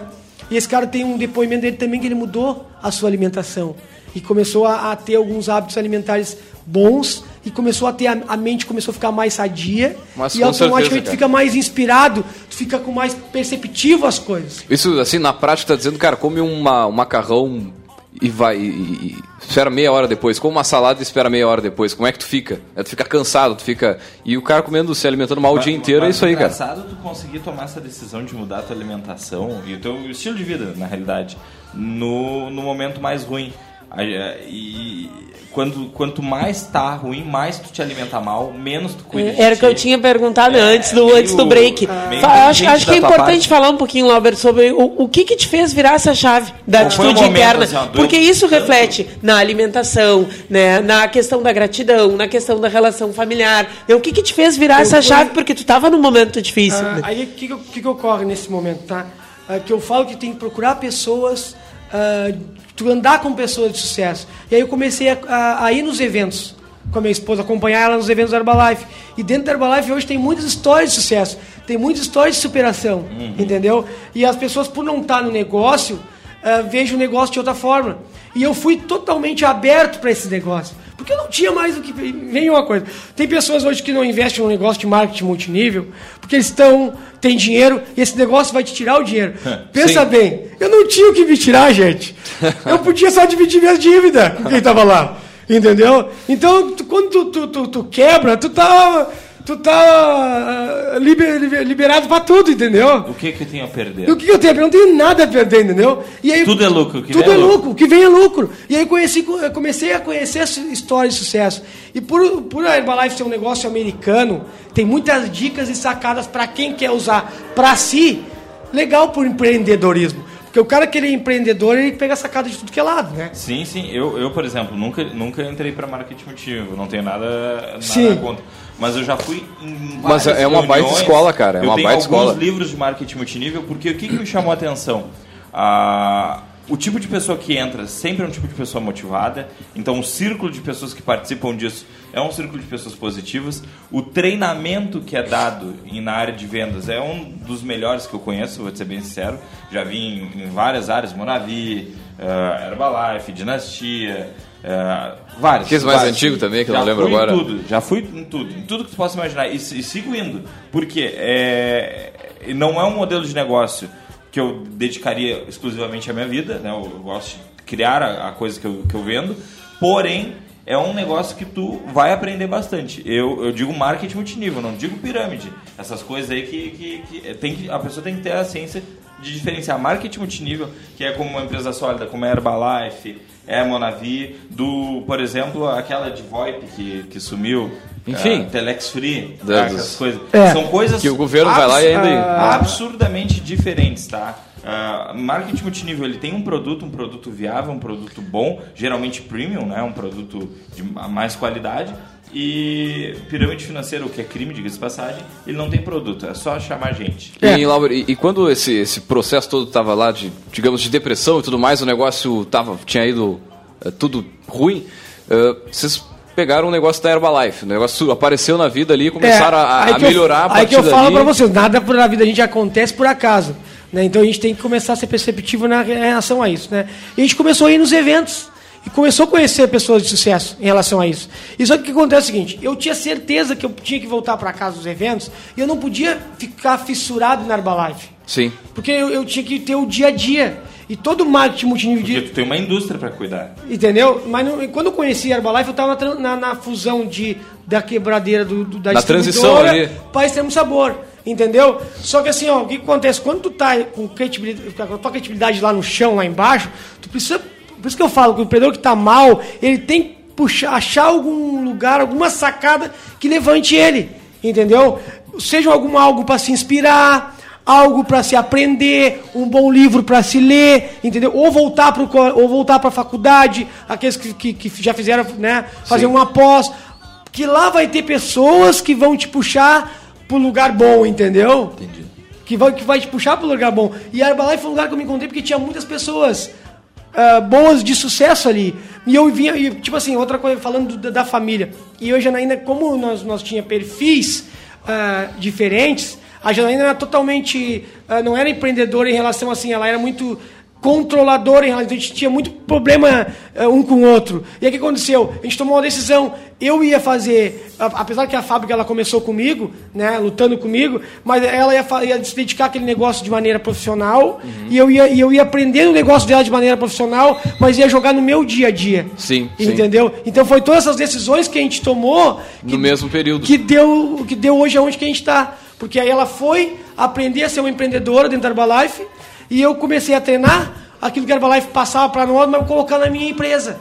e esse cara tem um depoimento dele também que ele mudou a sua alimentação e começou a, a ter alguns hábitos alimentares bons e começou a ter a, a mente começou a ficar mais sadia Mas e automaticamente certeza, cara. fica mais inspirado, tu fica com mais perceptivo as coisas. Isso, assim, na prática, tá dizendo, cara, come uma, um macarrão e vai. E, e- espera meia hora depois. Come uma salada e espera meia hora depois. Como é que tu fica? É, tu fica cansado, tu fica. E o cara comendo, se alimentando mal o dia inteiro, é isso aí, cara. engraçado tu conseguir tomar essa decisão de mudar a tua alimentação e o teu estilo de vida, na realidade, no, no momento mais ruim. É, E quando, quanto mais tá ruim, mais tu te alimenta mal, menos tu cuida de Era o que eu ti. tinha perguntado É, antes, do, meio- antes do break. acho, acho que é importante parte. falar um pouquinho, Albert, sobre o, o que, que te fez virar essa chave da Qual atitude momento, interna. assim, ó, Porque isso reflete na alimentação, né, na questão da gratidão, na questão da relação familiar. Né, O que, que te fez virar Eu essa fui- chave? Porque tu estava num momento difícil. Ah, né? aí o que, que, que que ocorre nesse momento, tá? Ah, que eu falo que tem que procurar pessoas, ah, tu andar com pessoas de sucesso. E aí eu comecei a, a- a ir nos eventos com a minha esposa, acompanhar ela nos eventos da Herbalife. E dentro da Herbalife hoje tem muitas histórias de sucesso, tem muitas histórias de superação, entendeu? E as pessoas, por não estar no negócio, ah, vejam o negócio de outra forma. E eu fui totalmente aberto para esse negócio. Porque eu não tinha mais o que. Vem uma coisa. Tem pessoas hoje que não investem num negócio de marketing multinível, porque eles estão. têm dinheiro e esse negócio vai te tirar o dinheiro. Pensa Sim. bem, eu não tinha o que me tirar, gente. Eu podia só dividir minhas dívidas com quem estava lá. Entendeu? Então, quando tu, tu, tu, tu quebra, tu tá. Tu tá ah, liber- liber- liberado pra tudo, entendeu? O que que eu tenho a perder? O que que eu tenho? Eu não tenho nada a perder, entendeu? E aí, Tudo é lucro, que tudo é é lucro. lucro. O que vem é lucro. E aí conheci, eu comecei a conhecer essa história de sucesso. E por, por a Herbalife ser um negócio americano, tem muitas dicas e sacadas para quem quer usar para si. Legal por empreendedorismo. Porque o cara que ele é empreendedor, ele pega sacada de tudo que é lado, né? Sim, sim. Eu, eu por exemplo, nunca, nunca entrei para marketing multinível. Não tenho nada, nada Sim. contra. Mas eu já fui em Mas é uma baita reuniões. escola, cara, é eu uma tenho baita alguns escola. livros de marketing multinível, porque o que, que me chamou a atenção? Ah, o tipo de pessoa que entra sempre é um tipo de pessoa motivada. Então, o círculo de pessoas que participam disso é um círculo de pessoas positivas. O treinamento que é dado na área de vendas é um dos melhores que eu conheço, vou ser bem sincero. Já vi em, em várias áreas, Monavi, ah, Herbalife, Dinastia, ah, vários. Aqueles mais vários. antigos também, que eu Já não lembro fui em agora. tudo, já fui em tudo, em tudo que tu possa imaginar. E, e sigo indo. Porque é, não é um modelo de negócio que eu dedicaria exclusivamente à minha vida, né? Eu, eu gosto de criar a, a coisa que eu, que eu vendo, porém é um negócio que tu vai aprender bastante. Eu, eu digo marketing multinível, não digo pirâmide. Essas coisas aí que, que, que tem que a pessoa tem que ter a ciência de diferenciar marketing multinível, que é como uma empresa sólida, como a Herbalife, é a Monavi, do, por exemplo, aquela de VoIP que, que sumiu, Enfim. a Telex Free, tá, essas coisas. É. São coisas Que o governo vai lá e ainda- ah, absurdamente diferentes, tá? Ah, marketing multinível ele tem um produto, um produto viável, um produto bom, geralmente premium, né? Um produto de ma- mais qualidade. E pirâmide financeira, o que é crime, diga-se de passagem, ele não tem produto, é só chamar gente. E, Laura, e, e quando esse, esse processo todo estava lá de, digamos, de depressão e tudo mais, o negócio tava, tinha ido eh, tudo ruim, eh, vocês pegaram o negócio da Herbalife, o negócio apareceu na vida ali e começaram a, a É, aí que eu- melhorar a Aí que partir eu falo dali. pra vocês, nada por- na vida a gente acontece por acaso. Né? Então a gente tem que começar a ser perceptivo na em relação a isso. Né? E a gente começou a ir nos eventos e começou a conhecer pessoas de sucesso em relação a isso. E só que o que acontece é o seguinte, eu tinha certeza que eu tinha que voltar para casa dos eventos e eu não podia ficar fissurado na Herbalife. Sim. Porque eu, eu tinha que ter o dia a dia. E todo marketing multinível de, Porque tu tem uma indústria para cuidar. Entendeu? Mas não- quando eu conheci a Herbalife, eu estava na, na, na fusão de, da quebradeira do, do- da Na transição distribuidora ali. para extremo sabor. Entendeu? Só que assim, ó, o que acontece? Quando tu tá com credibilidade, com a tua credibilidade lá no chão, lá embaixo, tu precisa. Por isso que eu falo que o empreendedor que tá mal, ele tem que puxar, achar algum lugar, alguma sacada que levante ele. Entendeu? Seja algum algo para se inspirar, algo para se aprender, um bom livro para se ler, entendeu? Ou voltar para ou voltar para a faculdade, aqueles que, que, que já fizeram, né, fazer Sim. uma pós, que lá vai ter pessoas que vão te puxar pro lugar bom, entendeu? Entendi. Que vai, que vai te puxar pro lugar bom. E a Herbalife foi um lugar que eu me encontrei porque tinha muitas pessoas ah, boas de sucesso ali. E eu vinha, e, tipo assim, outra coisa, falando do- da, família. E eu e a Janaína, como nós, nós tinha perfis ah, diferentes, a Janaína era totalmente. ah, não era empreendedora em relação assim, ela era muito controladora em relação. A gente tinha muito problema ah, um com o outro. E aí o que aconteceu? A gente tomou uma decisão. Eu ia fazer, apesar que a fábrica ela começou comigo, né, lutando comigo, mas ela ia, ia se dedicar àquele negócio de maneira profissional e eu ia, e eu ia aprender o negócio dela de maneira profissional, mas ia jogar no meu dia a dia. Sim, sim. Entendeu? Então foi todas essas decisões que a gente tomou No mesmo período. que deu, que deu hoje aonde que a gente está. Porque aí ela foi aprender a ser uma empreendedora dentro da Herbalife e eu comecei a treinar aquilo que a Herbalife passava para nós, mas colocar na minha empresa.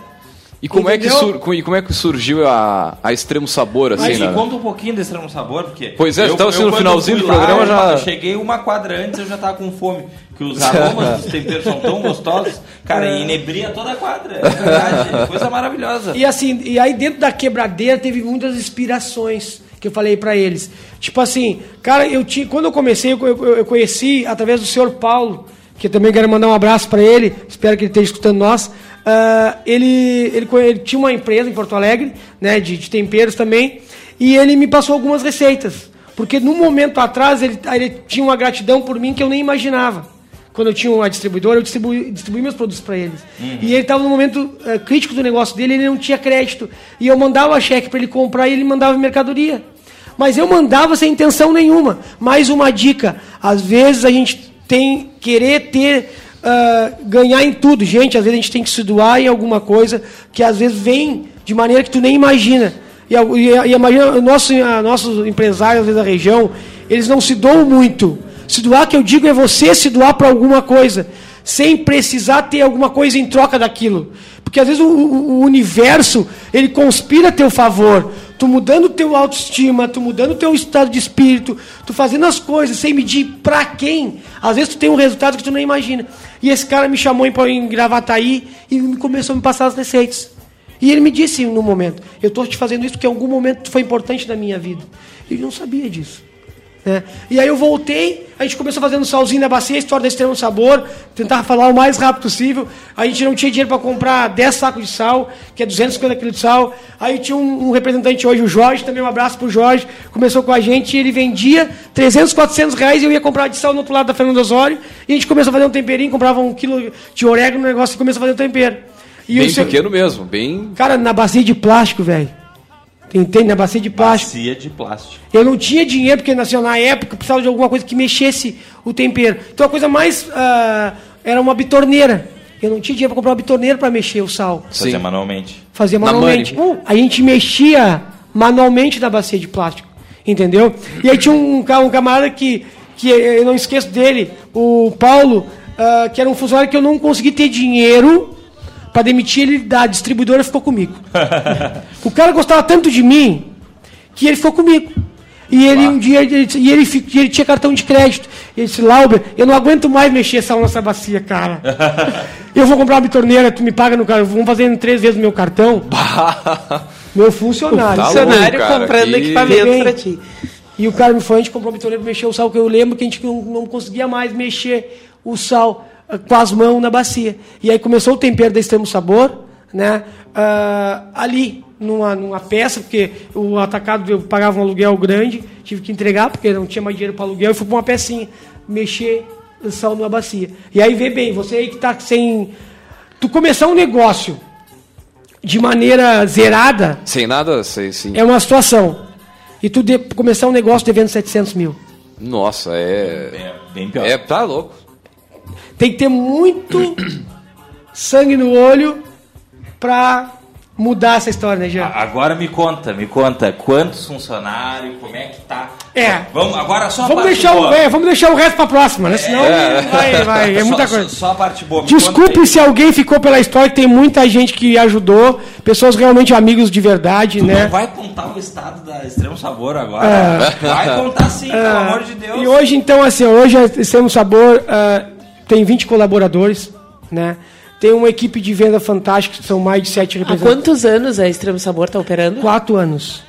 E como, é que sur- co- como é que surgiu a, a Extremo Sabor, assim, Mas né? conta um pouquinho desse extremo sabor, porque. Pois é, tava assim no finalzinho do programa eu já- eu cheguei uma quadra antes, eu já tava com fome. Que os aromas dos temperos são tão gostosos, cara, e inebria toda a quadra. É verdade, coisa maravilhosa. E assim, e aí dentro da quebradeira teve muitas inspirações que eu falei pra eles. Tipo assim, cara, eu tinha, quando eu comecei, eu, eu- eu conheci através do senhor Paulo, que eu também quero mandar um abraço pra ele, espero que ele esteja escutando nós. Ah, ele, ele, ele tinha uma empresa em Porto Alegre, né, de, de temperos também, e ele me passou algumas receitas. Porque num momento atrás ele, ele tinha uma gratidão por mim que eu nem imaginava. quando eu tinha uma distribuidora, eu distribuí, distribuí meus produtos para eles. Uhum. E ele estava no momento eh, crítico do negócio dele, ele não tinha crédito. E eu mandava cheque para ele comprar e ele mandava mercadoria. Mas eu mandava sem intenção nenhuma. Mais uma dica: às vezes a gente tem querer ter ah, ganhar em tudo, gente. Às vezes a gente tem que se doar em alguma coisa que às vezes vem de maneira que tu nem imagina. E, e, e imagina nosso, nossos empresários às vezes, da região, eles não se doam muito. Se doar, que eu digo, é você se doar para alguma coisa, sem precisar ter alguma coisa em troca daquilo. Porque às vezes o, o- o universo, ele conspira a teu favor. Tu mudando teu autoestima, tu mudando teu estado de espírito, tu fazendo as coisas sem medir pra quem. Às vezes tu tem um resultado que tu nem imagina. E esse cara me chamou em, em Gravataí e me começou a me passar as receitas. E ele me disse no momento, eu estou te fazendo isso porque em algum momento foi importante na minha vida. E eu não sabia disso. Né? E aí eu voltei, a gente começou fazendo salzinho na bacia, a história da extremo sabor, tentar falar o mais rápido possível. A gente não tinha dinheiro para comprar 10 sacos de sal, que é 250 quilos de sal. Aí tinha um, um representante hoje, o Jorge, também um abraço pro Jorge, começou com a gente ele vendia 300, 400 reais e eu ia comprar de sal no outro lado da Fernando Osório. E a gente começou a fazer um temperinho, comprava um quilo de orégano no negócio e começou a fazer o tempero. E bem pequeno mesmo, bem. Cara, na bacia de plástico, velho. Tu Entende? Na bacia de plástico. Bacia de plástico. Eu não tinha dinheiro, porque assim, na época eu precisava de alguma coisa que mexesse o tempero. Então a coisa mais. ah, era uma bitorneira. Eu não tinha dinheiro para comprar uma bitorneira para mexer o sal. Fazia manualmente. Fazia Na manualmente. Mani. A gente mexia manualmente na bacia de plástico. Entendeu? E aí tinha um, um camarada que, que eu não esqueço dele, o Paulo, ah, que era um funcionário que eu não consegui ter dinheiro para demitir ele da distribuidora ficou comigo. O cara gostava tanto de mim que ele ficou comigo. E ele um dia ele, e ele, e ele tinha cartão de crédito. Ele disse, Lauber, eu não aguento mais mexer sal nessa bacia, cara. Eu vou comprar uma bitorneira, tu me paga no cartão. Vamos fazer três vezes o meu cartão. meu funcionário. Tá Funcionário louco, cara, comprando que- equipamento pra ti. E o cara me foi, a gente comprou uma bitorneira pra mexer o sal, que eu lembro que a gente não, não conseguia mais mexer o sal com as mãos na bacia. E aí começou o tempero da Extremo Sabor, né? ah, ali, numa, numa peça, porque o atacado eu pagava um aluguel grande, tive que entregar, porque não tinha mais dinheiro para aluguel, e fui para uma pecinha, mexer sal numa bacia. E aí vê bem, você aí que tá sem. Tu começar um negócio de maneira zerada, Sem nada, sei sim. é uma situação. E tu de- começar um negócio devendo 700 mil. Nossa, é. Bem pior. É, tá louco. Tem que ter muito sangue no olho pra mudar essa história, né, Jean? Agora me conta, me conta, quantos funcionários, como é que tá? É. Vamos, agora só a Vamos parte deixar, o, boa. é, vamos deixar o resto pra próxima, né? Senão vai, vai, é muita só- coisa. Só, a parte boa. me Desculpe se alguém ficou pela história, tem muita gente que ajudou, pessoas realmente amigos de verdade, Tu né? não vai contar o estado da Extremo Sabor agora? É. Vai contar sim, pelo Ah, amor de Deus. E hoje, então, assim, hoje a Extremo Sabor ah, tem 20 colaboradores, né? Tem uma equipe de venda fantástica, que são mais de 7 Há representantes. quantos anos a Extremo Sabor está operando? Quatro anos.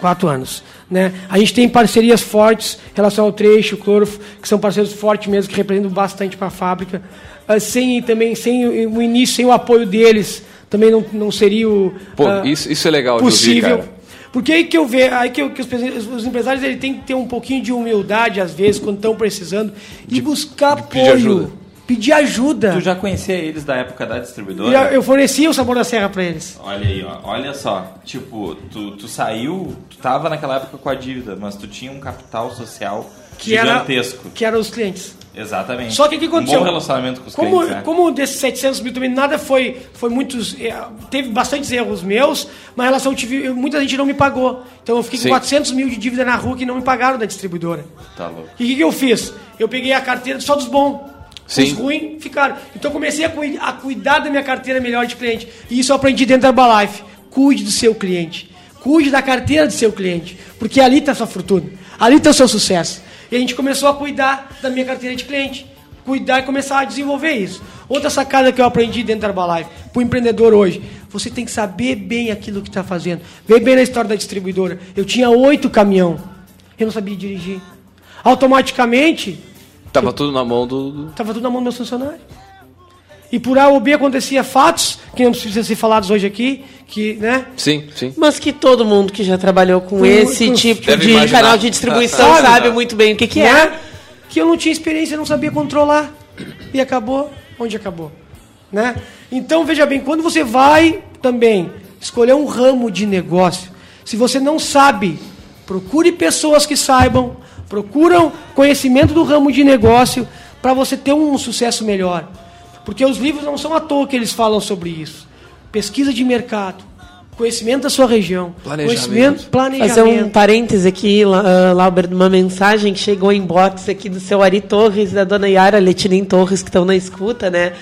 Quatro anos. Né? A gente tem parcerias fortes em relação ao trecho, clorofo, que são parceiros fortes mesmo, que representam bastante para a fábrica. Ah, sem, também, sem o início, sem o apoio deles, também não, não seria o, Pô, ah, isso, isso é legal de possível. ouvir, cara. Porque aí que eu vejo, aí que, eu- que os, os empresários ele tem que ter um pouquinho de humildade, às vezes, quando estão precisando, e buscar pedir apoio. ajuda. Pedir ajuda. Tu já conhecia eles da época da distribuidora? eu- eu fornecia o sabor da serra para eles. Olha aí, ó. Olha só. Tipo, tu, tu saiu, tu tava naquela época com a dívida, mas tu tinha um capital social Que era, gigantesco. que eram os clientes. Exatamente. Só que o que aconteceu? Um bom relacionamento com os como, clientes, né? como desses 700 mil também nada foi, foi muitos, eh, teve bastantes erros meus, mas em relação tive, muita gente não me pagou. Então eu fiquei Sim. com 400 mil de dívida na rua que não me pagaram da distribuidora. Tá louco. E o que, que eu fiz? Eu peguei a carteira só dos bons. Sim. Os ruins ficaram. Então eu comecei a, a cuidar da minha carteira melhor de cliente. E isso eu aprendi dentro da Herbalife. Cuide do seu cliente. Cuide da carteira do seu cliente. Porque ali está a sua fortuna. Ali está o seu sucesso. E a gente começou a cuidar da minha carteira de cliente. Cuidar e começar a desenvolver isso. Outra sacada que eu aprendi dentro da Herbalife, para o empreendedor hoje, você tem que saber bem aquilo que está fazendo. Vê bem na história da distribuidora. Eu tinha oito caminhão. Eu não sabia dirigir. Automaticamente, Tava tudo na mão do. do- Estava tudo na mão dos meus funcionários. E por A ou B acontecia fatos, que não precisam ser falados hoje aqui, que, né? Sim, sim. Mas que todo mundo que já trabalhou com Com- esse com- tipo de imaginar. canal de distribuição Sabe? sabe muito bem o que, que né? é. Que eu não tinha experiência, não sabia controlar. e acabou onde acabou. Né? Então, veja bem, quando você vai também escolher um ramo de negócio, se você não sabe, procure pessoas que saibam, procuram conhecimento do ramo de negócio para você ter um sucesso melhor. Porque os livros não são à toa que eles falam sobre isso. Pesquisa de mercado, conhecimento da sua região, conhecimento, planejamento. Fazer um parêntese aqui, ah, Lauber, de uma mensagem que chegou em box aqui do seu Ari Torres e da dona Yara Letinin Torres, que estão na escuta, né?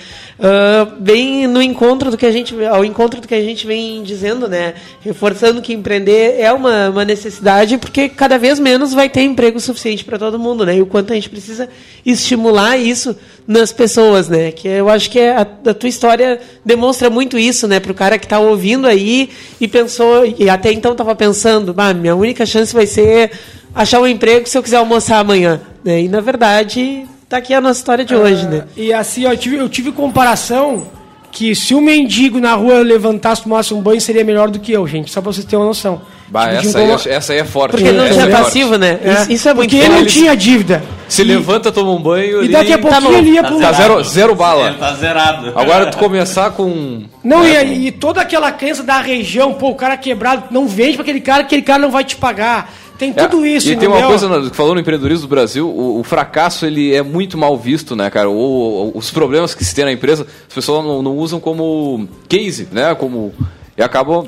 Ah, bem no encontro do que a gente ao encontro do que a gente vem dizendo, né? Reforçando que empreender é uma, uma necessidade, porque cada vez menos vai ter emprego suficiente para todo mundo, né? E o quanto a gente precisa estimular isso nas pessoas, né? Que eu acho que a, a tua história demonstra muito isso, né? Para o cara que está ouvindo aí e pensou, e até então estava pensando, minha única chance vai ser achar um emprego se eu quiser almoçar amanhã. Né? E na verdade, tá aqui a nossa história de hoje, né? E assim, ó, eu, tive, eu tive comparação que se o mendigo na rua levantasse, tomasse um banho, seria melhor do que eu, gente. Só pra vocês terem uma noção. Bah, de essa, aí, é- essa aí é forte. Porque não tinha é passivo, né? Isso, isso é muito Porque ele não tinha dívida. Se levanta, toma um banho E daqui a pouquinho bom. ele ia Tá pro... Tá zero, zero bala. Ele tá zerado. Agora tu começar com. Não, e, aí- e toda aquela crença da região, pô, o cara quebrado, não vende pra aquele cara, aquele cara não vai te pagar. Tem tudo É, isso, E tem uma entendeu? coisa no- que falou no empreendedorismo do Brasil, o, o fracasso ele é muito mal visto, né, cara? O- os problemas que se tem na empresa, as pessoas não, não usam como case, né? Como e acabam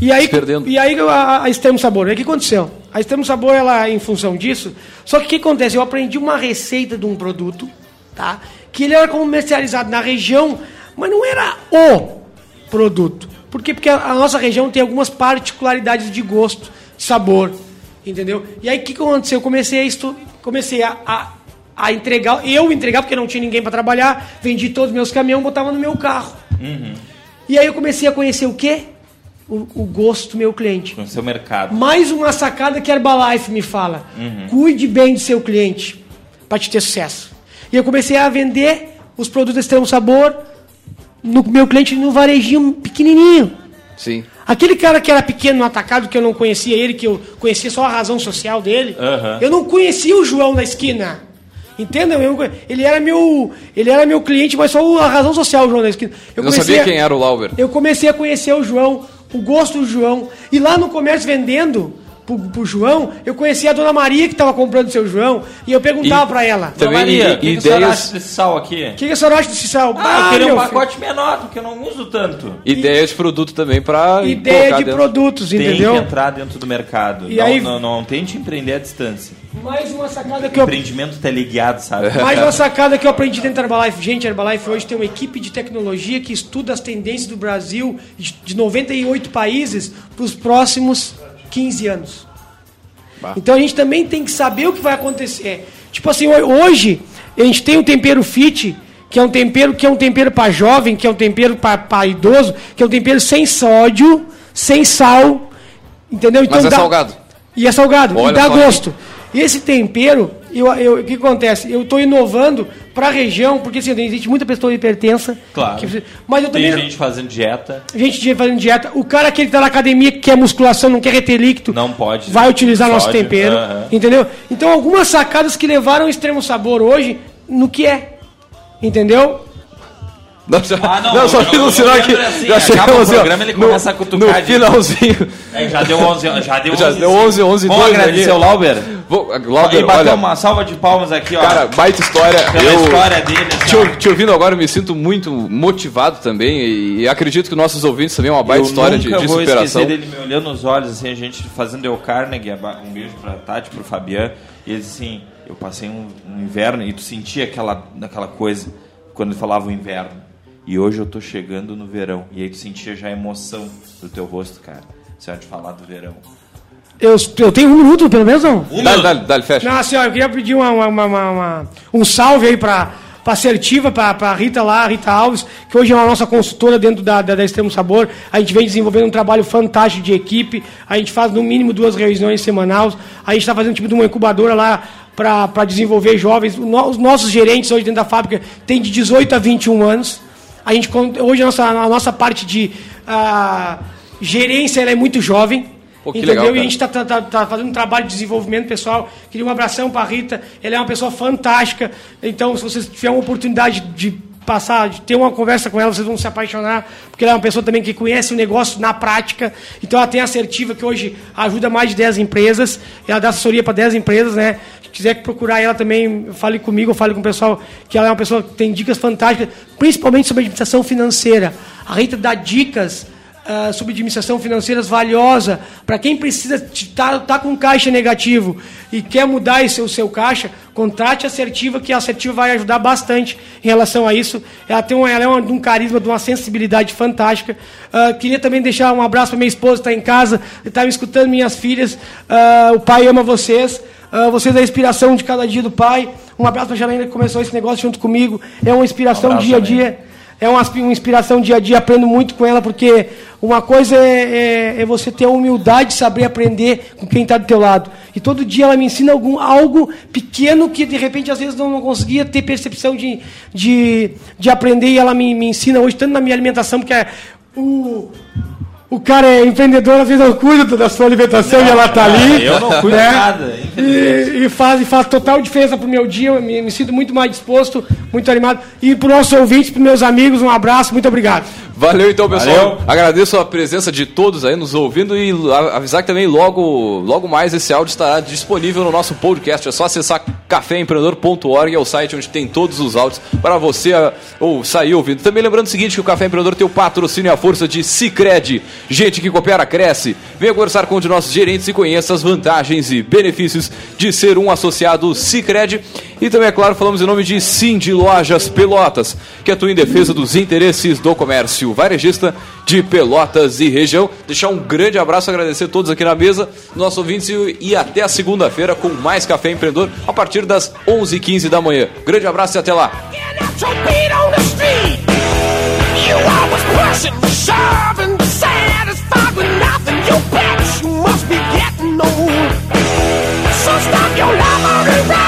E aí, se perdendo. e aí a, a Extremo Sabor, o que aconteceu? A Extremo Sabor, ela, em função disso, só que o que acontece? Eu aprendi uma receita de um produto, tá? Que ele era comercializado na região, mas não era o produto. Por quê? Porque a, a nossa região tem algumas particularidades de gosto, sabor, entendeu? E aí o que, que aconteceu? Eu comecei a, estu comecei a, a, a entregar, eu entregar, porque não tinha ninguém para trabalhar, vendi todos os meus caminhões, botava no meu carro. E aí eu comecei a conhecer o quê? O, o gosto do meu cliente. Com o seu mercado. Mais uma sacada que a Herbalife me fala. Uhum. Cuide bem do seu cliente para te ter sucesso. E eu comecei a vender os produtos Extremo Sabor no meu cliente no varejinho pequenininho. Sim. Aquele cara que era pequeno no atacado, que eu não conhecia ele, que eu conhecia só a razão social dele, eu não conhecia o João da esquina. Eu conhe- ele era meu, ele era meu cliente, mas só a razão social, o João da esquina. Eu não sabia quem era o Lauber. Eu comecei a conhecer o João, o gosto do João. E lá no comércio vendendo pro, pro João, eu conheci a dona Maria que estava comprando o seu João. E eu perguntava E- pra ela: Também Dona Maria, o que, que a senhora ideias- acha desse sal aqui? O que, que a senhora acha desse sal? Ah, eu queria um meu filho, pacote menor, porque eu não uso tanto. Ideia de produto também para Ideia de produtos, Tem entendeu? que entrar dentro do mercado. E não, aí- não, não tente empreender à distância. Mais uma sacada que eu Empreendimento teleguiado, sabe? Mais uma sacada que eu aprendi dentro da Herbalife. Gente, a Herbalife hoje tem uma equipe de tecnologia que estuda as tendências do Brasil de de 98 países para os próximos 15 anos. Então a gente também tem que saber o que vai acontecer. Tipo assim, ho- hoje a gente tem o tempero fit, que é um tempero que é um tempero para jovem, que é um tempero para idoso, que é um tempero sem sódio, sem sal, entendeu? Mas é dá- salgado. E é salgado, Olha e dá aí. gosto. E esse tempero, eu, eu- o que acontece? Eu estou inovando para a região, porque assim, existe muita pessoa hipertensa. Claro. que- mas eu também. Tem gente fazendo dieta. gente fazendo dieta. O cara que está na academia, que quer musculação, não quer reter líquido, Não pode. vai utilizar nosso Sódio, tempero. Entendeu? Então, algumas sacadas que levaram extremo sabor hoje no que é. Entendeu? Não, já, Ah, não, não, só o- fiz o um sinal aqui. É assim, já acaba chegamos o assim, programa, ele no- começa a cutucar No de- finalzinho. É, já deu 11, já deu 11. Já deu 11, 11, Vamos 2 agradecer aqui. o Lauber. Vou, e Lauber, bater olha, uma salva de palmas aqui, ó. cara, baita história. pela Eu, história dele. assim, te, te ouvindo agora, eu me sinto muito motivado também. E, e acredito que nossos ouvintes também é uma baita eu história de, de vou superação. esquecer dele me olhando nos olhos, assim, a gente fazendo El Carnegie, um beijo pra Tati, pro Fabian, e ele assim, eu passei um, um inverno, e tu sentia aquela, aquela coisa, quando ele falava o inverno, e hoje eu tô chegando no verão, e aí tu sentia já a emoção do teu rosto, cara, se a gente falar do verão. Eu, eu tenho um minuto, pelo menos, não? Dá-lhe, dá-lhe, dá-lhe, fecha. Não, assim, ó, eu queria pedir uma, uma- uma- uma- uma- um salve aí para a Assertiva, para a Rita lá, a Rita Alves, que hoje é a nossa consultora dentro da, da, da Extremo Sabor. A gente vem desenvolvendo um trabalho fantástico de equipe. A gente faz no mínimo duas reuniões semanais. A gente está fazendo tipo de uma incubadora lá para desenvolver jovens. Os nossos gerentes hoje dentro da fábrica têm de 18 a 21 anos. A gente, hoje a nossa, a nossa parte de ah, gerência é muito jovem. Pô, entendeu? legal, e a gente está tá, tá- tá fazendo um trabalho de desenvolvimento pessoal. Queria um abração para a Rita, ela é uma pessoa fantástica. Então, se vocês tiverem uma oportunidade de passar, ter uma conversa com ela, vocês vão se apaixonar, porque ela é uma pessoa também que conhece o negócio na prática. Então, ela tem assertiva que hoje ajuda mais de 10 empresas, ela dá assessoria para 10 empresas, né? Se quiser procurar ela também, fale comigo, fale com o pessoal, que ela é uma pessoa que tem dicas fantásticas, principalmente sobre administração financeira. A Rita dá dicas administração financeira valiosa para quem precisa estar tá, com caixa negativo e quer mudar esse, o seu caixa, contrate a assertiva, que a assertiva vai ajudar bastante em relação a isso. Ela tem uma, ela é uma, de um carisma, de uma sensibilidade fantástica. Ah, queria também deixar um abraço para minha esposa, que está em casa, está me escutando, minhas filhas. Ah, o pai ama vocês. Ah, vocês é a inspiração de cada dia do pai. Um abraço para a Janaína que começou esse negócio junto comigo. É uma inspiração Um dia a também. É uma, uma inspiração dia a dia, aprendo muito com ela, porque uma coisa é, é- é você ter a humildade de saber aprender com quem está do teu lado. E todo dia ela me ensina algum, algo pequeno que de repente às vezes não, não conseguia ter percepção de, de, de aprender e ela me, me ensina hoje, tanto na minha alimentação, porque é o, o cara é empreendedor, às vezes não cuida da sua alimentação e ela está ali. eu não cuido né? nada, E, e faz, e faz total diferença pro meu dia, eu me, me sinto muito mais disposto, muito animado. E para os nossos ouvintes, para meus amigos, um abraço, muito obrigado. Valeu então, pessoal. Valeu. Agradeço a presença de todos aí nos ouvindo e avisar que também logo, logo mais esse áudio estará disponível no nosso podcast. É só acessar caféempreendedor.org, é o site onde tem todos os áudios para você ou sair ouvindo. Também lembrando o seguinte que o Café Empreendedor tem o patrocínio e a força de Sicredi. Gente que coopera cresce. Venha conversar com um de nossos gerentes e conheça as vantagens e benefícios de ser um associado Sicredi. E também, é claro, falamos em nome de Sim de Lojas Pelotas, que atua em defesa dos interesses do comércio varejista de Pelotas e região. Deixar um grande abraço, agradecer a todos aqui na mesa, nossos ouvintes e, até a segunda-feira com mais Café Empreendedor a partir das 11h15 da manhã. Grande abraço e até lá. You always pushing, shoving, be getting old. So stop your ride.